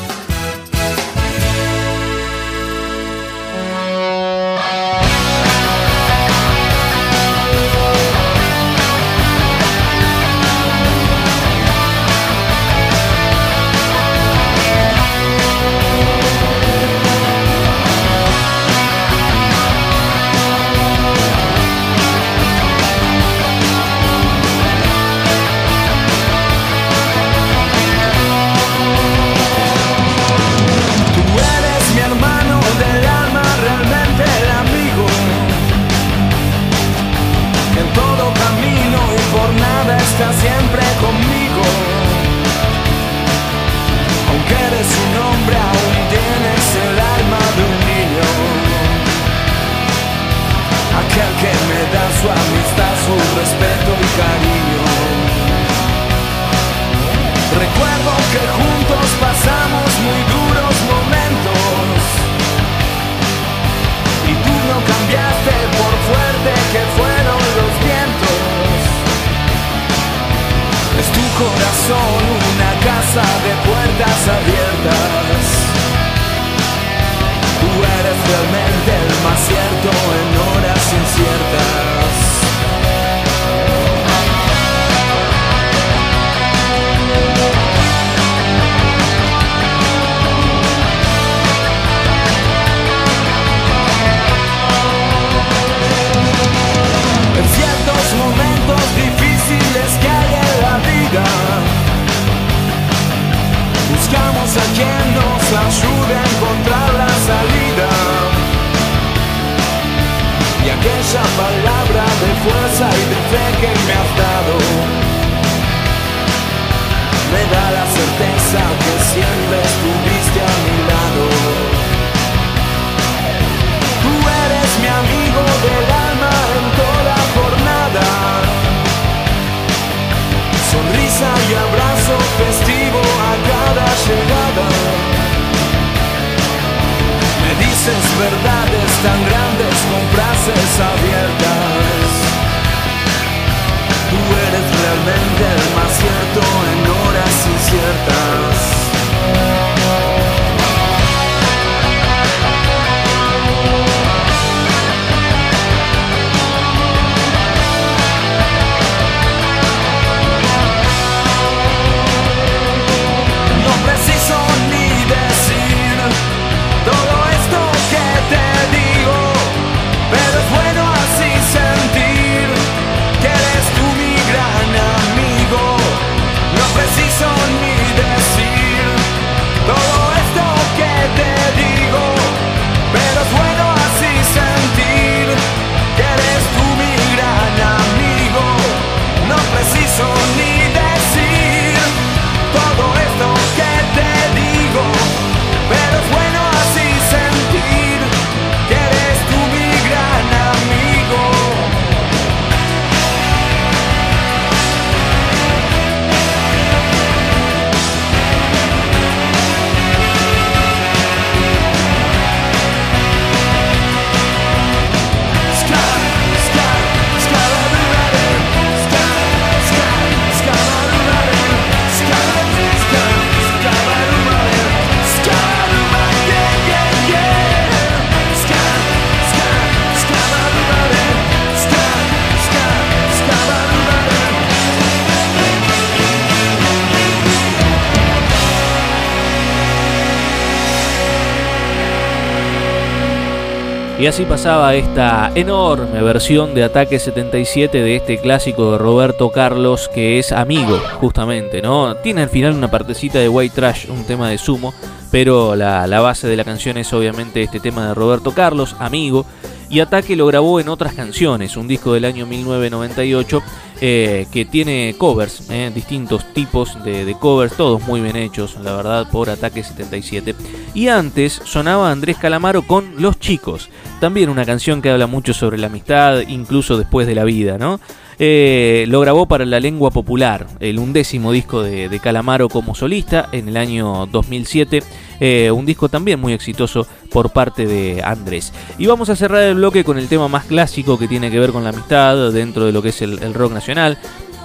Así pasaba esta enorme versión de Ataque 77 de este clásico de Roberto Carlos que es amigo, justamente, ¿no? Tiene al final una partecita de White Trash, un tema de sumo, pero la, la base de la canción es obviamente este tema de Roberto Carlos, amigo. Y Ataque lo grabó en otras canciones, un disco del año 1998 eh, que tiene covers, eh, distintos tipos de, covers, todos muy bien hechos, la verdad, por Ataque 77. Y antes sonaba Andrés Calamaro con Los Chicos, también una canción que habla mucho sobre la amistad, incluso después de la vida, ¿no? Eh, lo grabó para la lengua popular, el undécimo disco de, de Calamaro como solista en el año 2007. Eh, un disco también muy exitoso por parte de Andrés. Y vamos a cerrar el bloque con el tema más clásico que tiene que ver con la amistad dentro de lo que es el, rock nacional.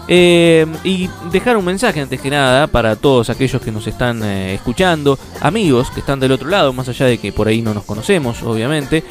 Eh, y dejar un mensaje antes que nada para todos aquellos que nos están eh, escuchando, amigos que están del otro lado, más allá de que por ahí no nos conocemos, obviamente,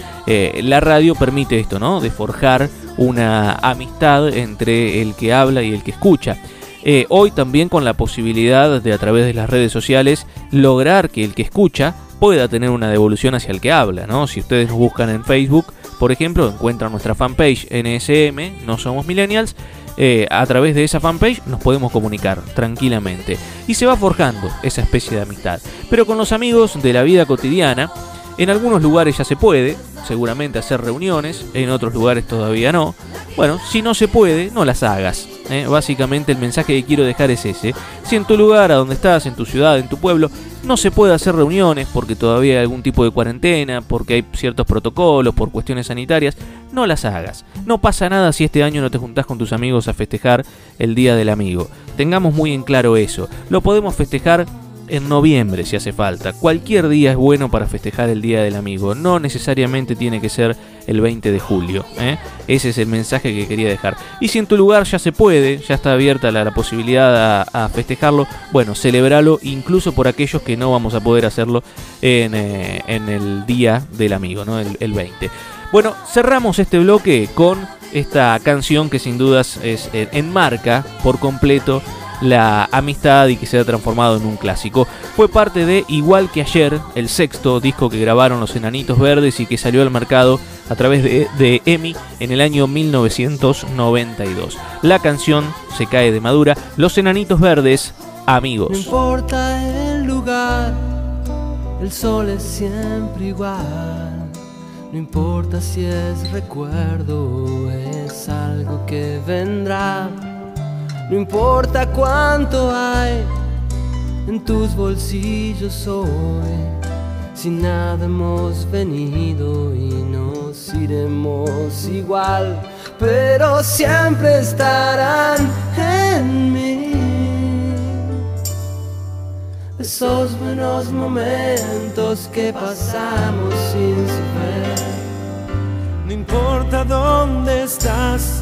la radio permite esto, ¿no? De forjar una amistad entre el que habla y el que escucha. Eh, hoy también con la posibilidad de a través de las redes sociales lograr que el que escucha pueda tener una devolución hacia el que habla, ¿no? Si ustedes nos buscan en Facebook, por ejemplo, encuentran nuestra fanpage NSM, No Somos Millennials, eh, a través de esa fanpage nos podemos comunicar tranquilamente. Y se va forjando esa especie de amistad. Pero con los amigos de la vida cotidiana, en algunos lugares ya se puede, seguramente hacer reuniones, en otros lugares todavía no. Bueno, si no se puede, no las hagas. ¿eh? Básicamente el mensaje que quiero dejar es ese. Si en tu lugar, a donde estás, en tu ciudad, en tu pueblo, no se puede hacer reuniones porque todavía hay algún tipo de cuarentena, porque hay ciertos protocolos, por cuestiones sanitarias, no las hagas. No pasa nada si este año no te juntás con tus amigos a festejar el Día del Amigo. Tengamos muy en claro eso. Lo podemos festejar en noviembre si hace falta. Cualquier día es bueno para festejar el Día del Amigo. No necesariamente tiene que ser el 20 de julio. ¿eh? Ese es el mensaje que quería dejar. Y si en tu lugar ya se puede, ya está abierta la, posibilidad a, festejarlo, bueno, celebralo incluso por aquellos que no vamos a poder hacerlo en, eh, el Día del Amigo, ¿no? el, el 20. Bueno, cerramos este bloque con esta canción que sin dudas es, eh, enmarca por completo la amistad y que se ha transformado en un clásico. Fue parte de Igual que ayer, el sexto disco que grabaron los Enanitos Verdes y que salió al mercado a través de, EMI en el año 1992. La canción se cae de madura, Los Enanitos Verdes, No amigos. importa el lugar, el sol es siempre igual. No importa si es recuerdo es algo que vendrá. No importa cuánto hay en tus bolsillos hoy. Si nada hemos venido y nos iremos igual, pero siempre estarán en mí. esos buenos momentos que pasamos sin saber. No importa dónde estás,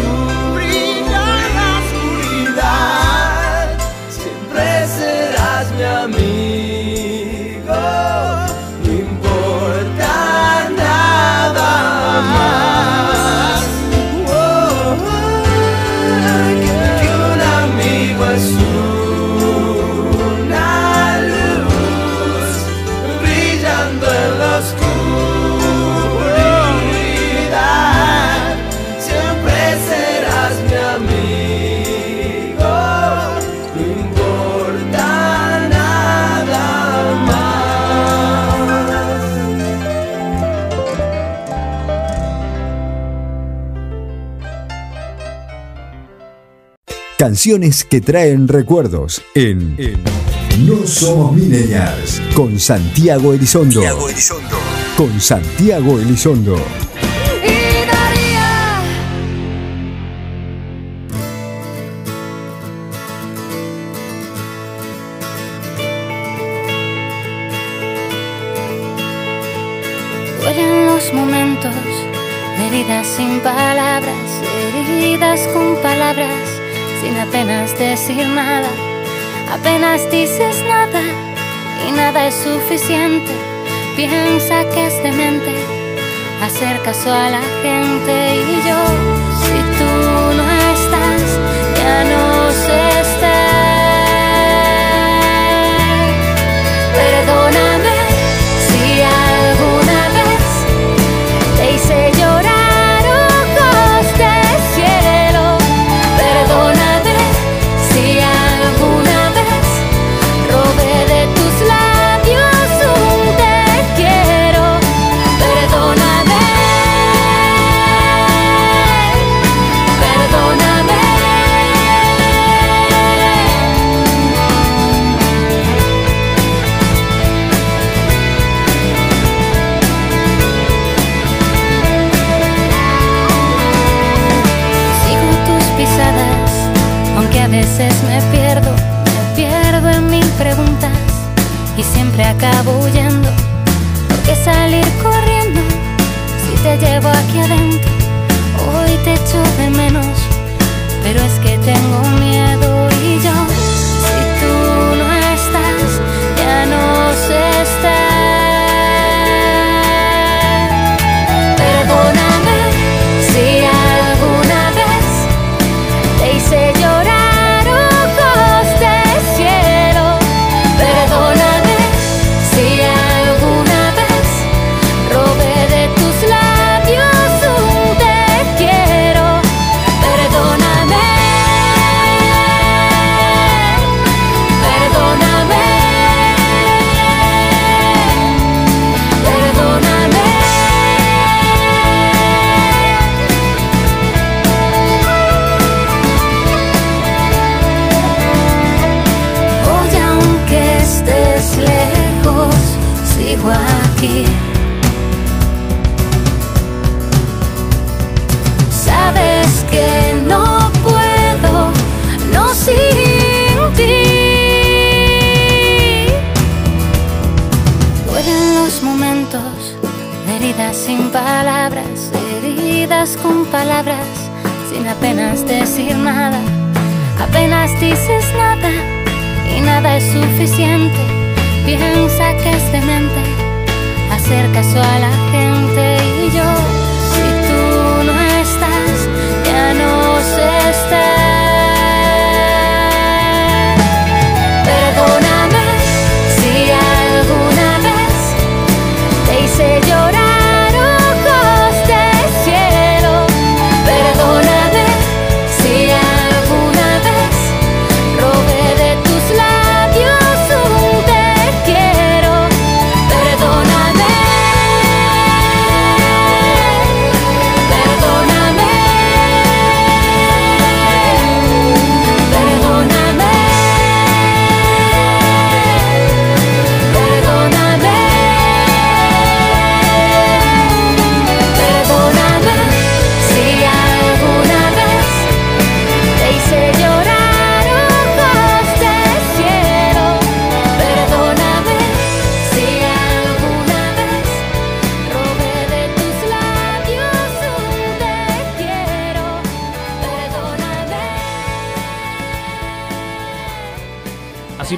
Canciones que traen recuerdos en, No Somos Millennials con Santiago Elizondo. Santiago Elizondo. Con Santiago Elizondo. Piensa que es demente hacer caso a la gente apenas decir nada, apenas dices nada y nada es suficiente. Piensa que es demente hacer caso a la gente y yo, si tú no estás, ya no sé estar.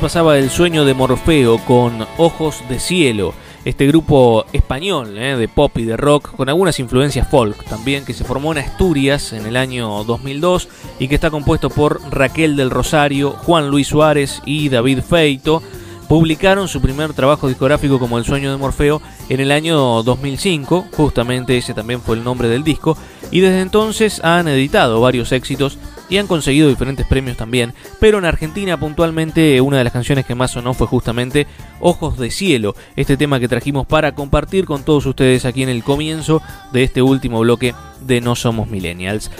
Pasaba el sueño de Morfeo con Ojos de Cielo, este grupo español eh, de pop y de rock con algunas influencias folk también que se formó en Asturias en el año 2002 y que está compuesto por Raquel del Rosario, Juan Luis Suárez y David Feito. Publicaron su primer trabajo discográfico como El sueño de Morfeo en el año 2005, justamente ese también fue el nombre del disco, y desde entonces han editado varios éxitos y han conseguido diferentes premios también, pero en Argentina puntualmente una de las canciones que más sonó fue justamente Ojos de Cielo, este tema que trajimos para compartir con todos ustedes aquí en el comienzo de este último bloque de No Somos Millennials.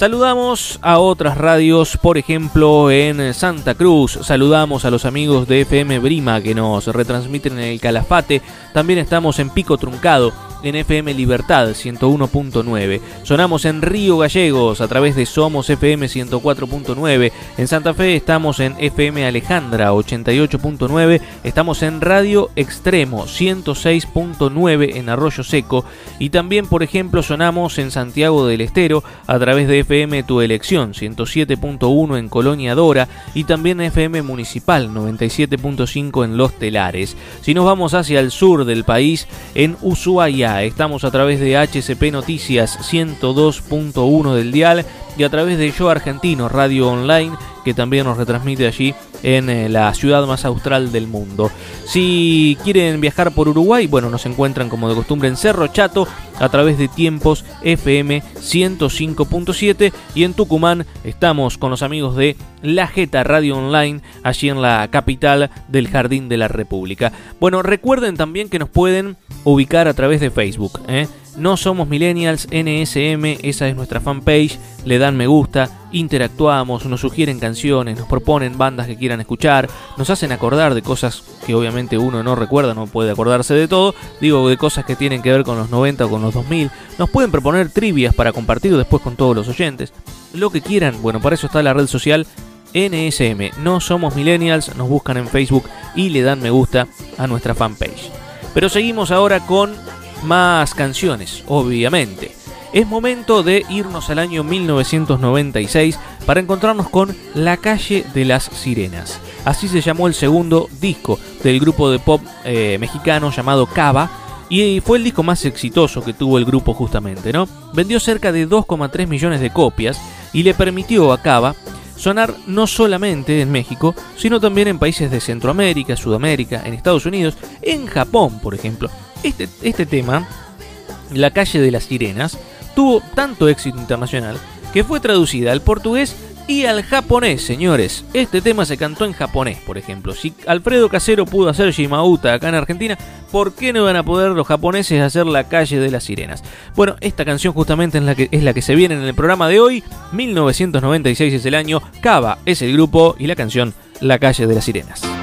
Saludamos a otras radios, por ejemplo en Santa Cruz, saludamos a los amigos de FM Brima que nos retransmiten en el Calafate, también estamos en Pico Truncado, en FM Libertad 101.9, sonamos en Río Gallegos a través de Somos FM 104.9, en Santa Fe estamos en FM Alejandra 88.9, estamos en Radio Extremo 106.9 en Arroyo Seco. Y también por ejemplo sonamos en Santiago del Estero a través de FM Tu Elección 107.1 en Colonia Dora y también FM Municipal 97.5 en Los Telares. Si nos vamos hacia el sur del país, en Ushuaia, estamos a través de HCP Noticias 102.1 del dial y a través de Yo Argentino Radio Online que también nos retransmite allí en eh, la ciudad más austral del mundo. Si quieren viajar por Uruguay, bueno, nos encuentran como de costumbre en Cerro Chato a través de Tiempos FM 105.7 y en Tucumán estamos con los amigos de La Jeta Radio Online allí en la capital del Jardín de la República. Bueno, recuerden también que nos pueden ubicar a través de Facebook, ¿eh? No somos millennials, NSM, esa es nuestra fanpage, le dan me gusta, interactuamos, nos sugieren canciones, nos proponen bandas que quieran escuchar, nos hacen acordar de cosas que obviamente uno no recuerda, no puede acordarse de todo, digo de cosas que tienen que ver con los 90 o con los 2000, nos pueden proponer trivias para compartir después con todos los oyentes, lo que quieran, bueno, para eso está la red social NSM, no somos millennials, nos buscan en Facebook y le dan me gusta a nuestra fanpage. Pero seguimos ahora con más canciones, obviamente. Es momento de irnos al año 1996 para encontrarnos con La calle de las sirenas. Así se llamó el segundo disco del grupo de pop eh, mexicano llamado Cava y fue el disco más exitoso que tuvo el grupo justamente, ¿no? Vendió cerca de 2,3 millones de copias y le permitió a Cava sonar no solamente en México, sino también en países de Centroamérica, Sudamérica, en Estados Unidos, en Japón, por ejemplo. Este, este tema, La calle de las sirenas, tuvo tanto éxito internacional que fue traducida al portugués y al japonés, señores. Este tema se cantó en japonés, por ejemplo. Si Alfredo Casero pudo hacer Shimauta acá en Argentina, ¿por qué no van a poder los japoneses hacer La calle de las sirenas? Bueno, esta canción justamente es la que, es la que se viene en el programa de hoy. 1996 es el año, Cava es el grupo y la canción La calle de las sirenas. La calle de las sirenas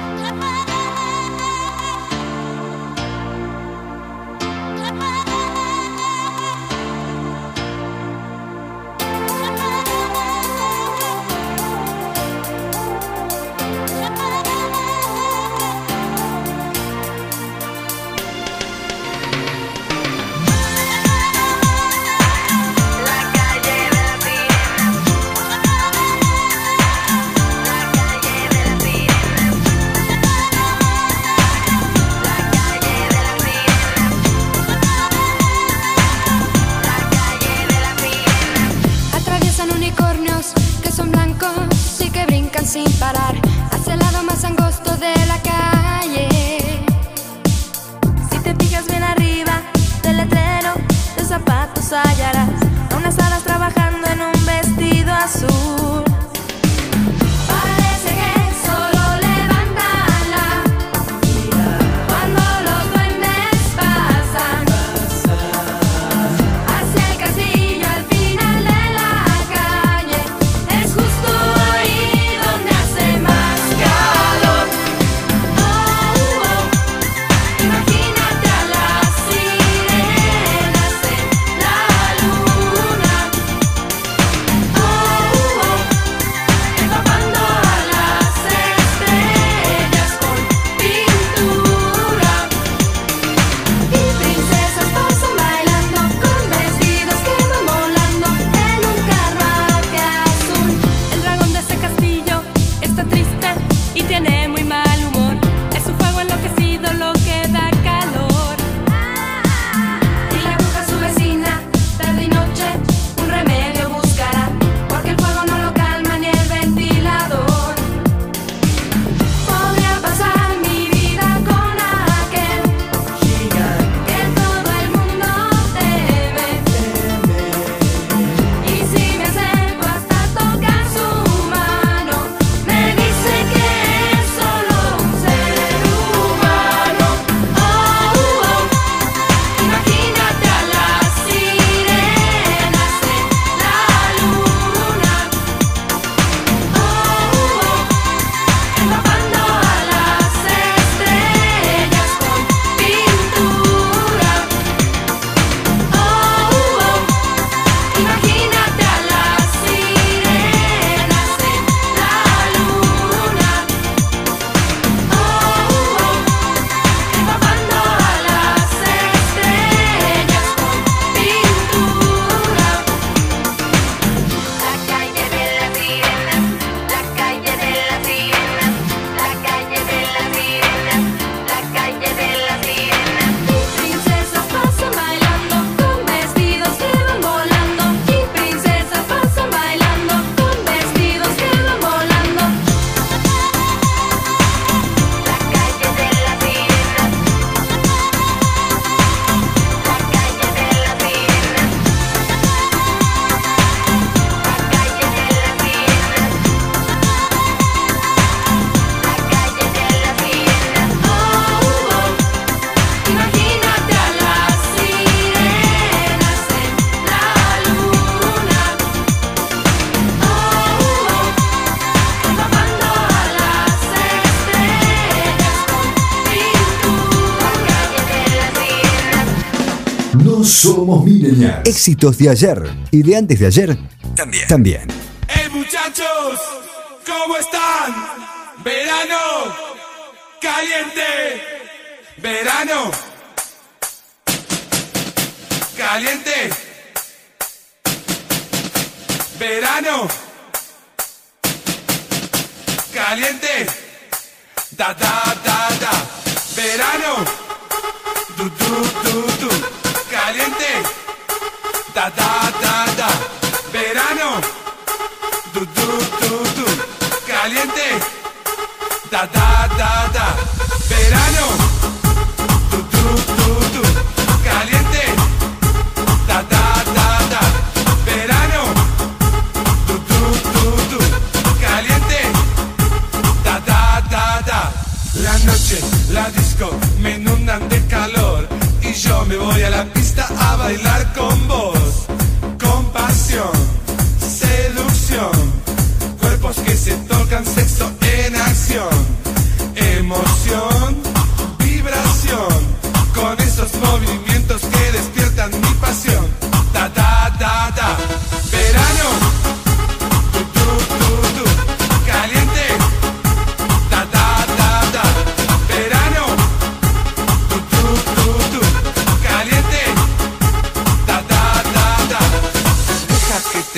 Somos millennials. Éxitos de ayer y de antes de ayer también. También.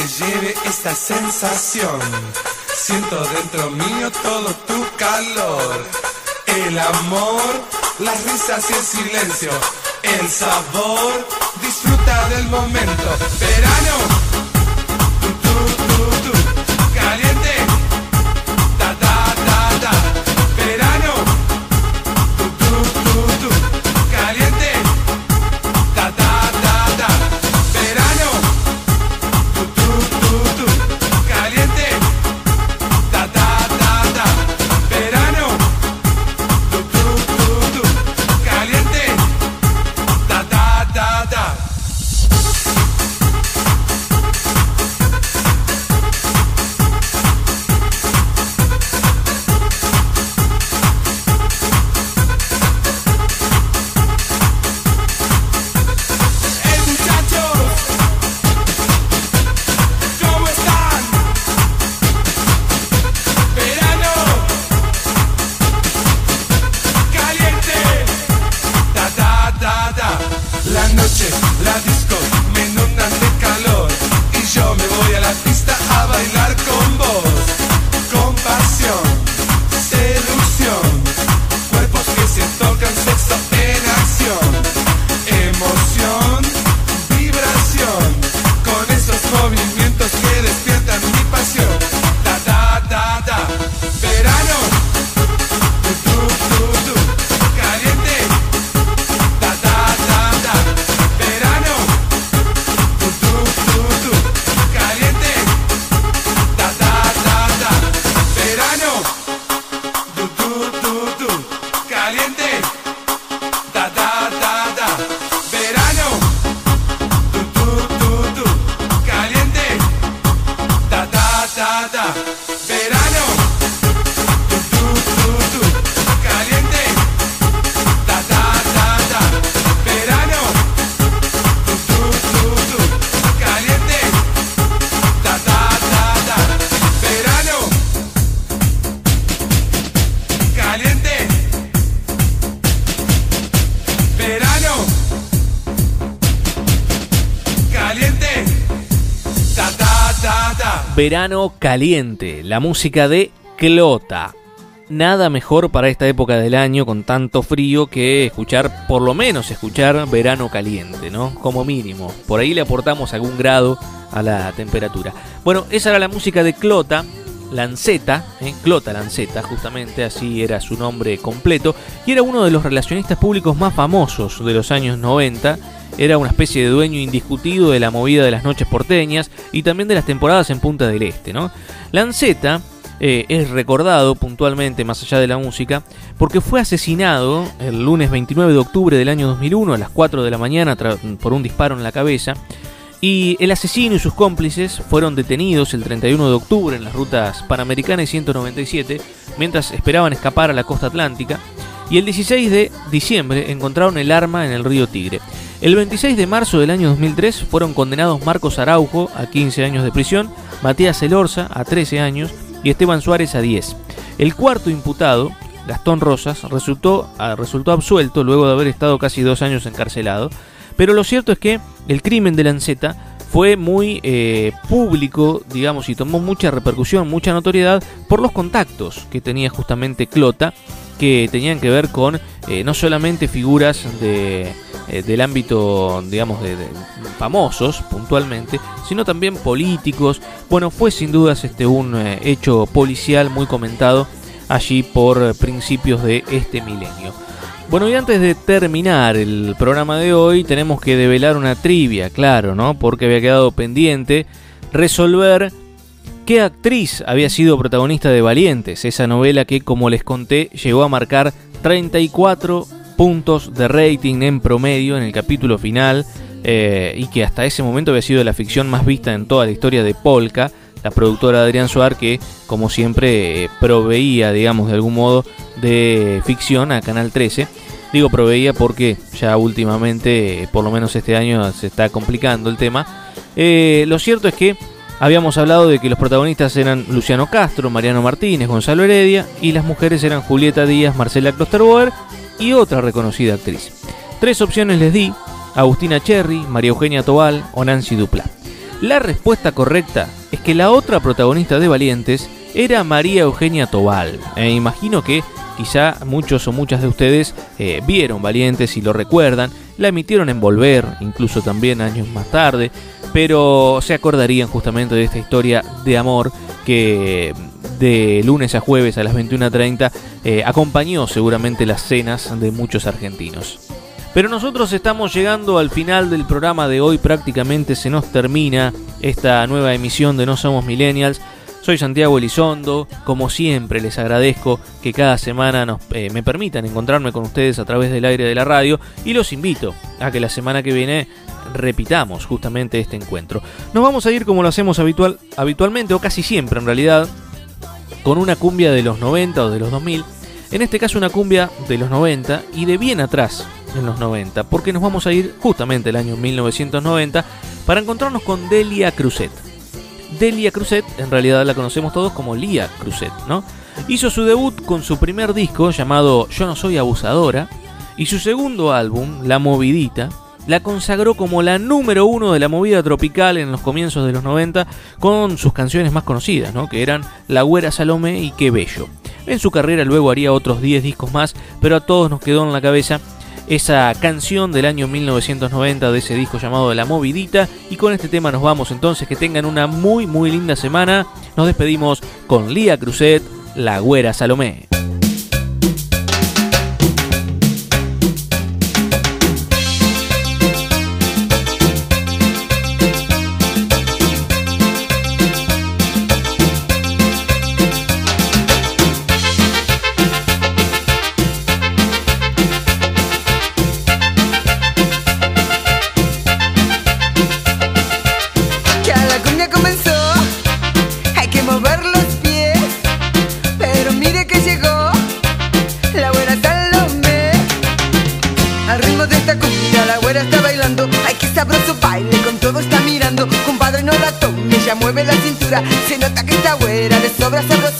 te lleve esta sensación. Siento dentro mío todo tu calor. El amor, las risas y el silencio. El sabor, disfruta del momento. Verano, tú, tú, tú, caliente. Verano caliente, la música de Clota. Nada mejor para esta época del año con tanto frío que escuchar, por lo menos escuchar Verano caliente, ¿no? Como mínimo. Por ahí le aportamos algún grado a la temperatura. Bueno, esa era la música de Clota, Lanceta, ¿eh? Clota Lanceta, justamente así era su nombre completo, y era uno de los relacionistas públicos más famosos de los años 90. Era una especie de dueño indiscutido de la movida de las noches porteñas y también de las temporadas en Punta del Este, ¿no? Lanceta eh, es recordado puntualmente, más allá de la música, porque fue asesinado el lunes 29 de octubre del año 2001 a las 4 de la mañana por un disparo en la cabeza. Y el asesino y sus cómplices fueron detenidos el 31 de octubre en las rutas Panamericana y 197 mientras esperaban escapar a la costa atlántica. Y el 16 de diciembre encontraron el arma en el río Tigre. El 26 de marzo del año 2003 fueron condenados Marcos Araujo a 15 años de prisión, Matías Elorza a 13 años y Esteban Suárez a 10. El cuarto imputado, Gastón Rosas, resultó, ah, resultó absuelto luego de haber estado casi dos años encarcelado. Pero lo cierto es que el crimen de Lanceta fue muy eh, público, digamos, y tomó mucha repercusión, mucha notoriedad por los contactos que tenía justamente Clota, que tenían que ver con eh, no solamente figuras de, eh, del ámbito, digamos, de, famosos puntualmente, sino también políticos. Bueno, fue sin dudas este un eh, hecho policial muy comentado allí por principios de este milenio. Bueno, y antes de terminar el programa de hoy, tenemos que develar una trivia, claro, ¿no? Porque había quedado pendiente resolver qué actriz había sido protagonista de Valientes, esa novela que, como les conté, llegó a marcar 34 puntos de rating en promedio en el capítulo final eh, y que hasta ese momento había sido la ficción más vista en toda la historia de Polka, la productora Adrián Suar que, como siempre, eh, proveía, digamos, de algún modo de ficción a Canal 13. Digo proveía porque ya últimamente, eh, por lo menos este año, se está complicando el tema. Lo cierto es que habíamos hablado de que los protagonistas eran Luciano Castro, Mariano Martínez, Gonzalo Heredia y las mujeres eran Julieta Díaz, Marcela Klosterboer y otra reconocida actriz. Tres opciones les di, Agustina Cherry, María Eugenia Tobal o Nancy Dupla. La respuesta correcta es que la otra protagonista de Valientes era María Eugenia Tobal. E imagino que quizá muchos o muchas de ustedes eh, vieron Valientes y lo recuerdan, la emitieron en Volver, incluso también años más tarde, pero se acordarían justamente de esta historia de amor que de lunes a jueves a las 21.30 eh, acompañó seguramente las cenas de muchos argentinos. Pero nosotros estamos llegando al final del programa de hoy, prácticamente se nos termina esta nueva emisión de No Somos Millennials. Soy Santiago Elizondo, como siempre les agradezco que cada semana eh, me permitan encontrarme con ustedes a través del aire de la radio y los invito a que la semana que viene repitamos justamente este encuentro. Nos vamos a ir como lo hacemos habitual, habitualmente o casi siempre en realidad, con una cumbia de los 90 o de los 2000, en este caso una cumbia de los 90 y de bien atrás en los 90, porque nos vamos a ir justamente el año 1990 para encontrarnos con Delia Cruzet. Delia Cruzet, en realidad la conocemos todos como Lia Cruzet, ¿no? Hizo su debut con su primer disco llamado Yo no soy abusadora y su segundo álbum, La Movidita, la consagró como la número uno de la movida tropical en los comienzos de los 90 con sus canciones más conocidas, ¿no? que eran La Güera Salomé y Qué Bello. En su carrera luego haría otros 10 discos más, pero a todos nos quedó en la cabeza esa canción del año 1990 de ese disco llamado La Movidita. Y con este tema nos vamos entonces, que tengan una muy muy linda semana. Nos despedimos con Lía Cruzet, La Güera Salomé. güera, se nota que está güera, de sobra sabrosa.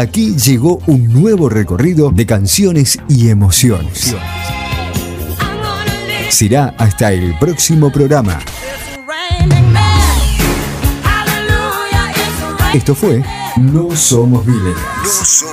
aquí llegó un nuevo recorrido de canciones y emociones. Será hasta el próximo programa. Esto fue No Somos Millennials.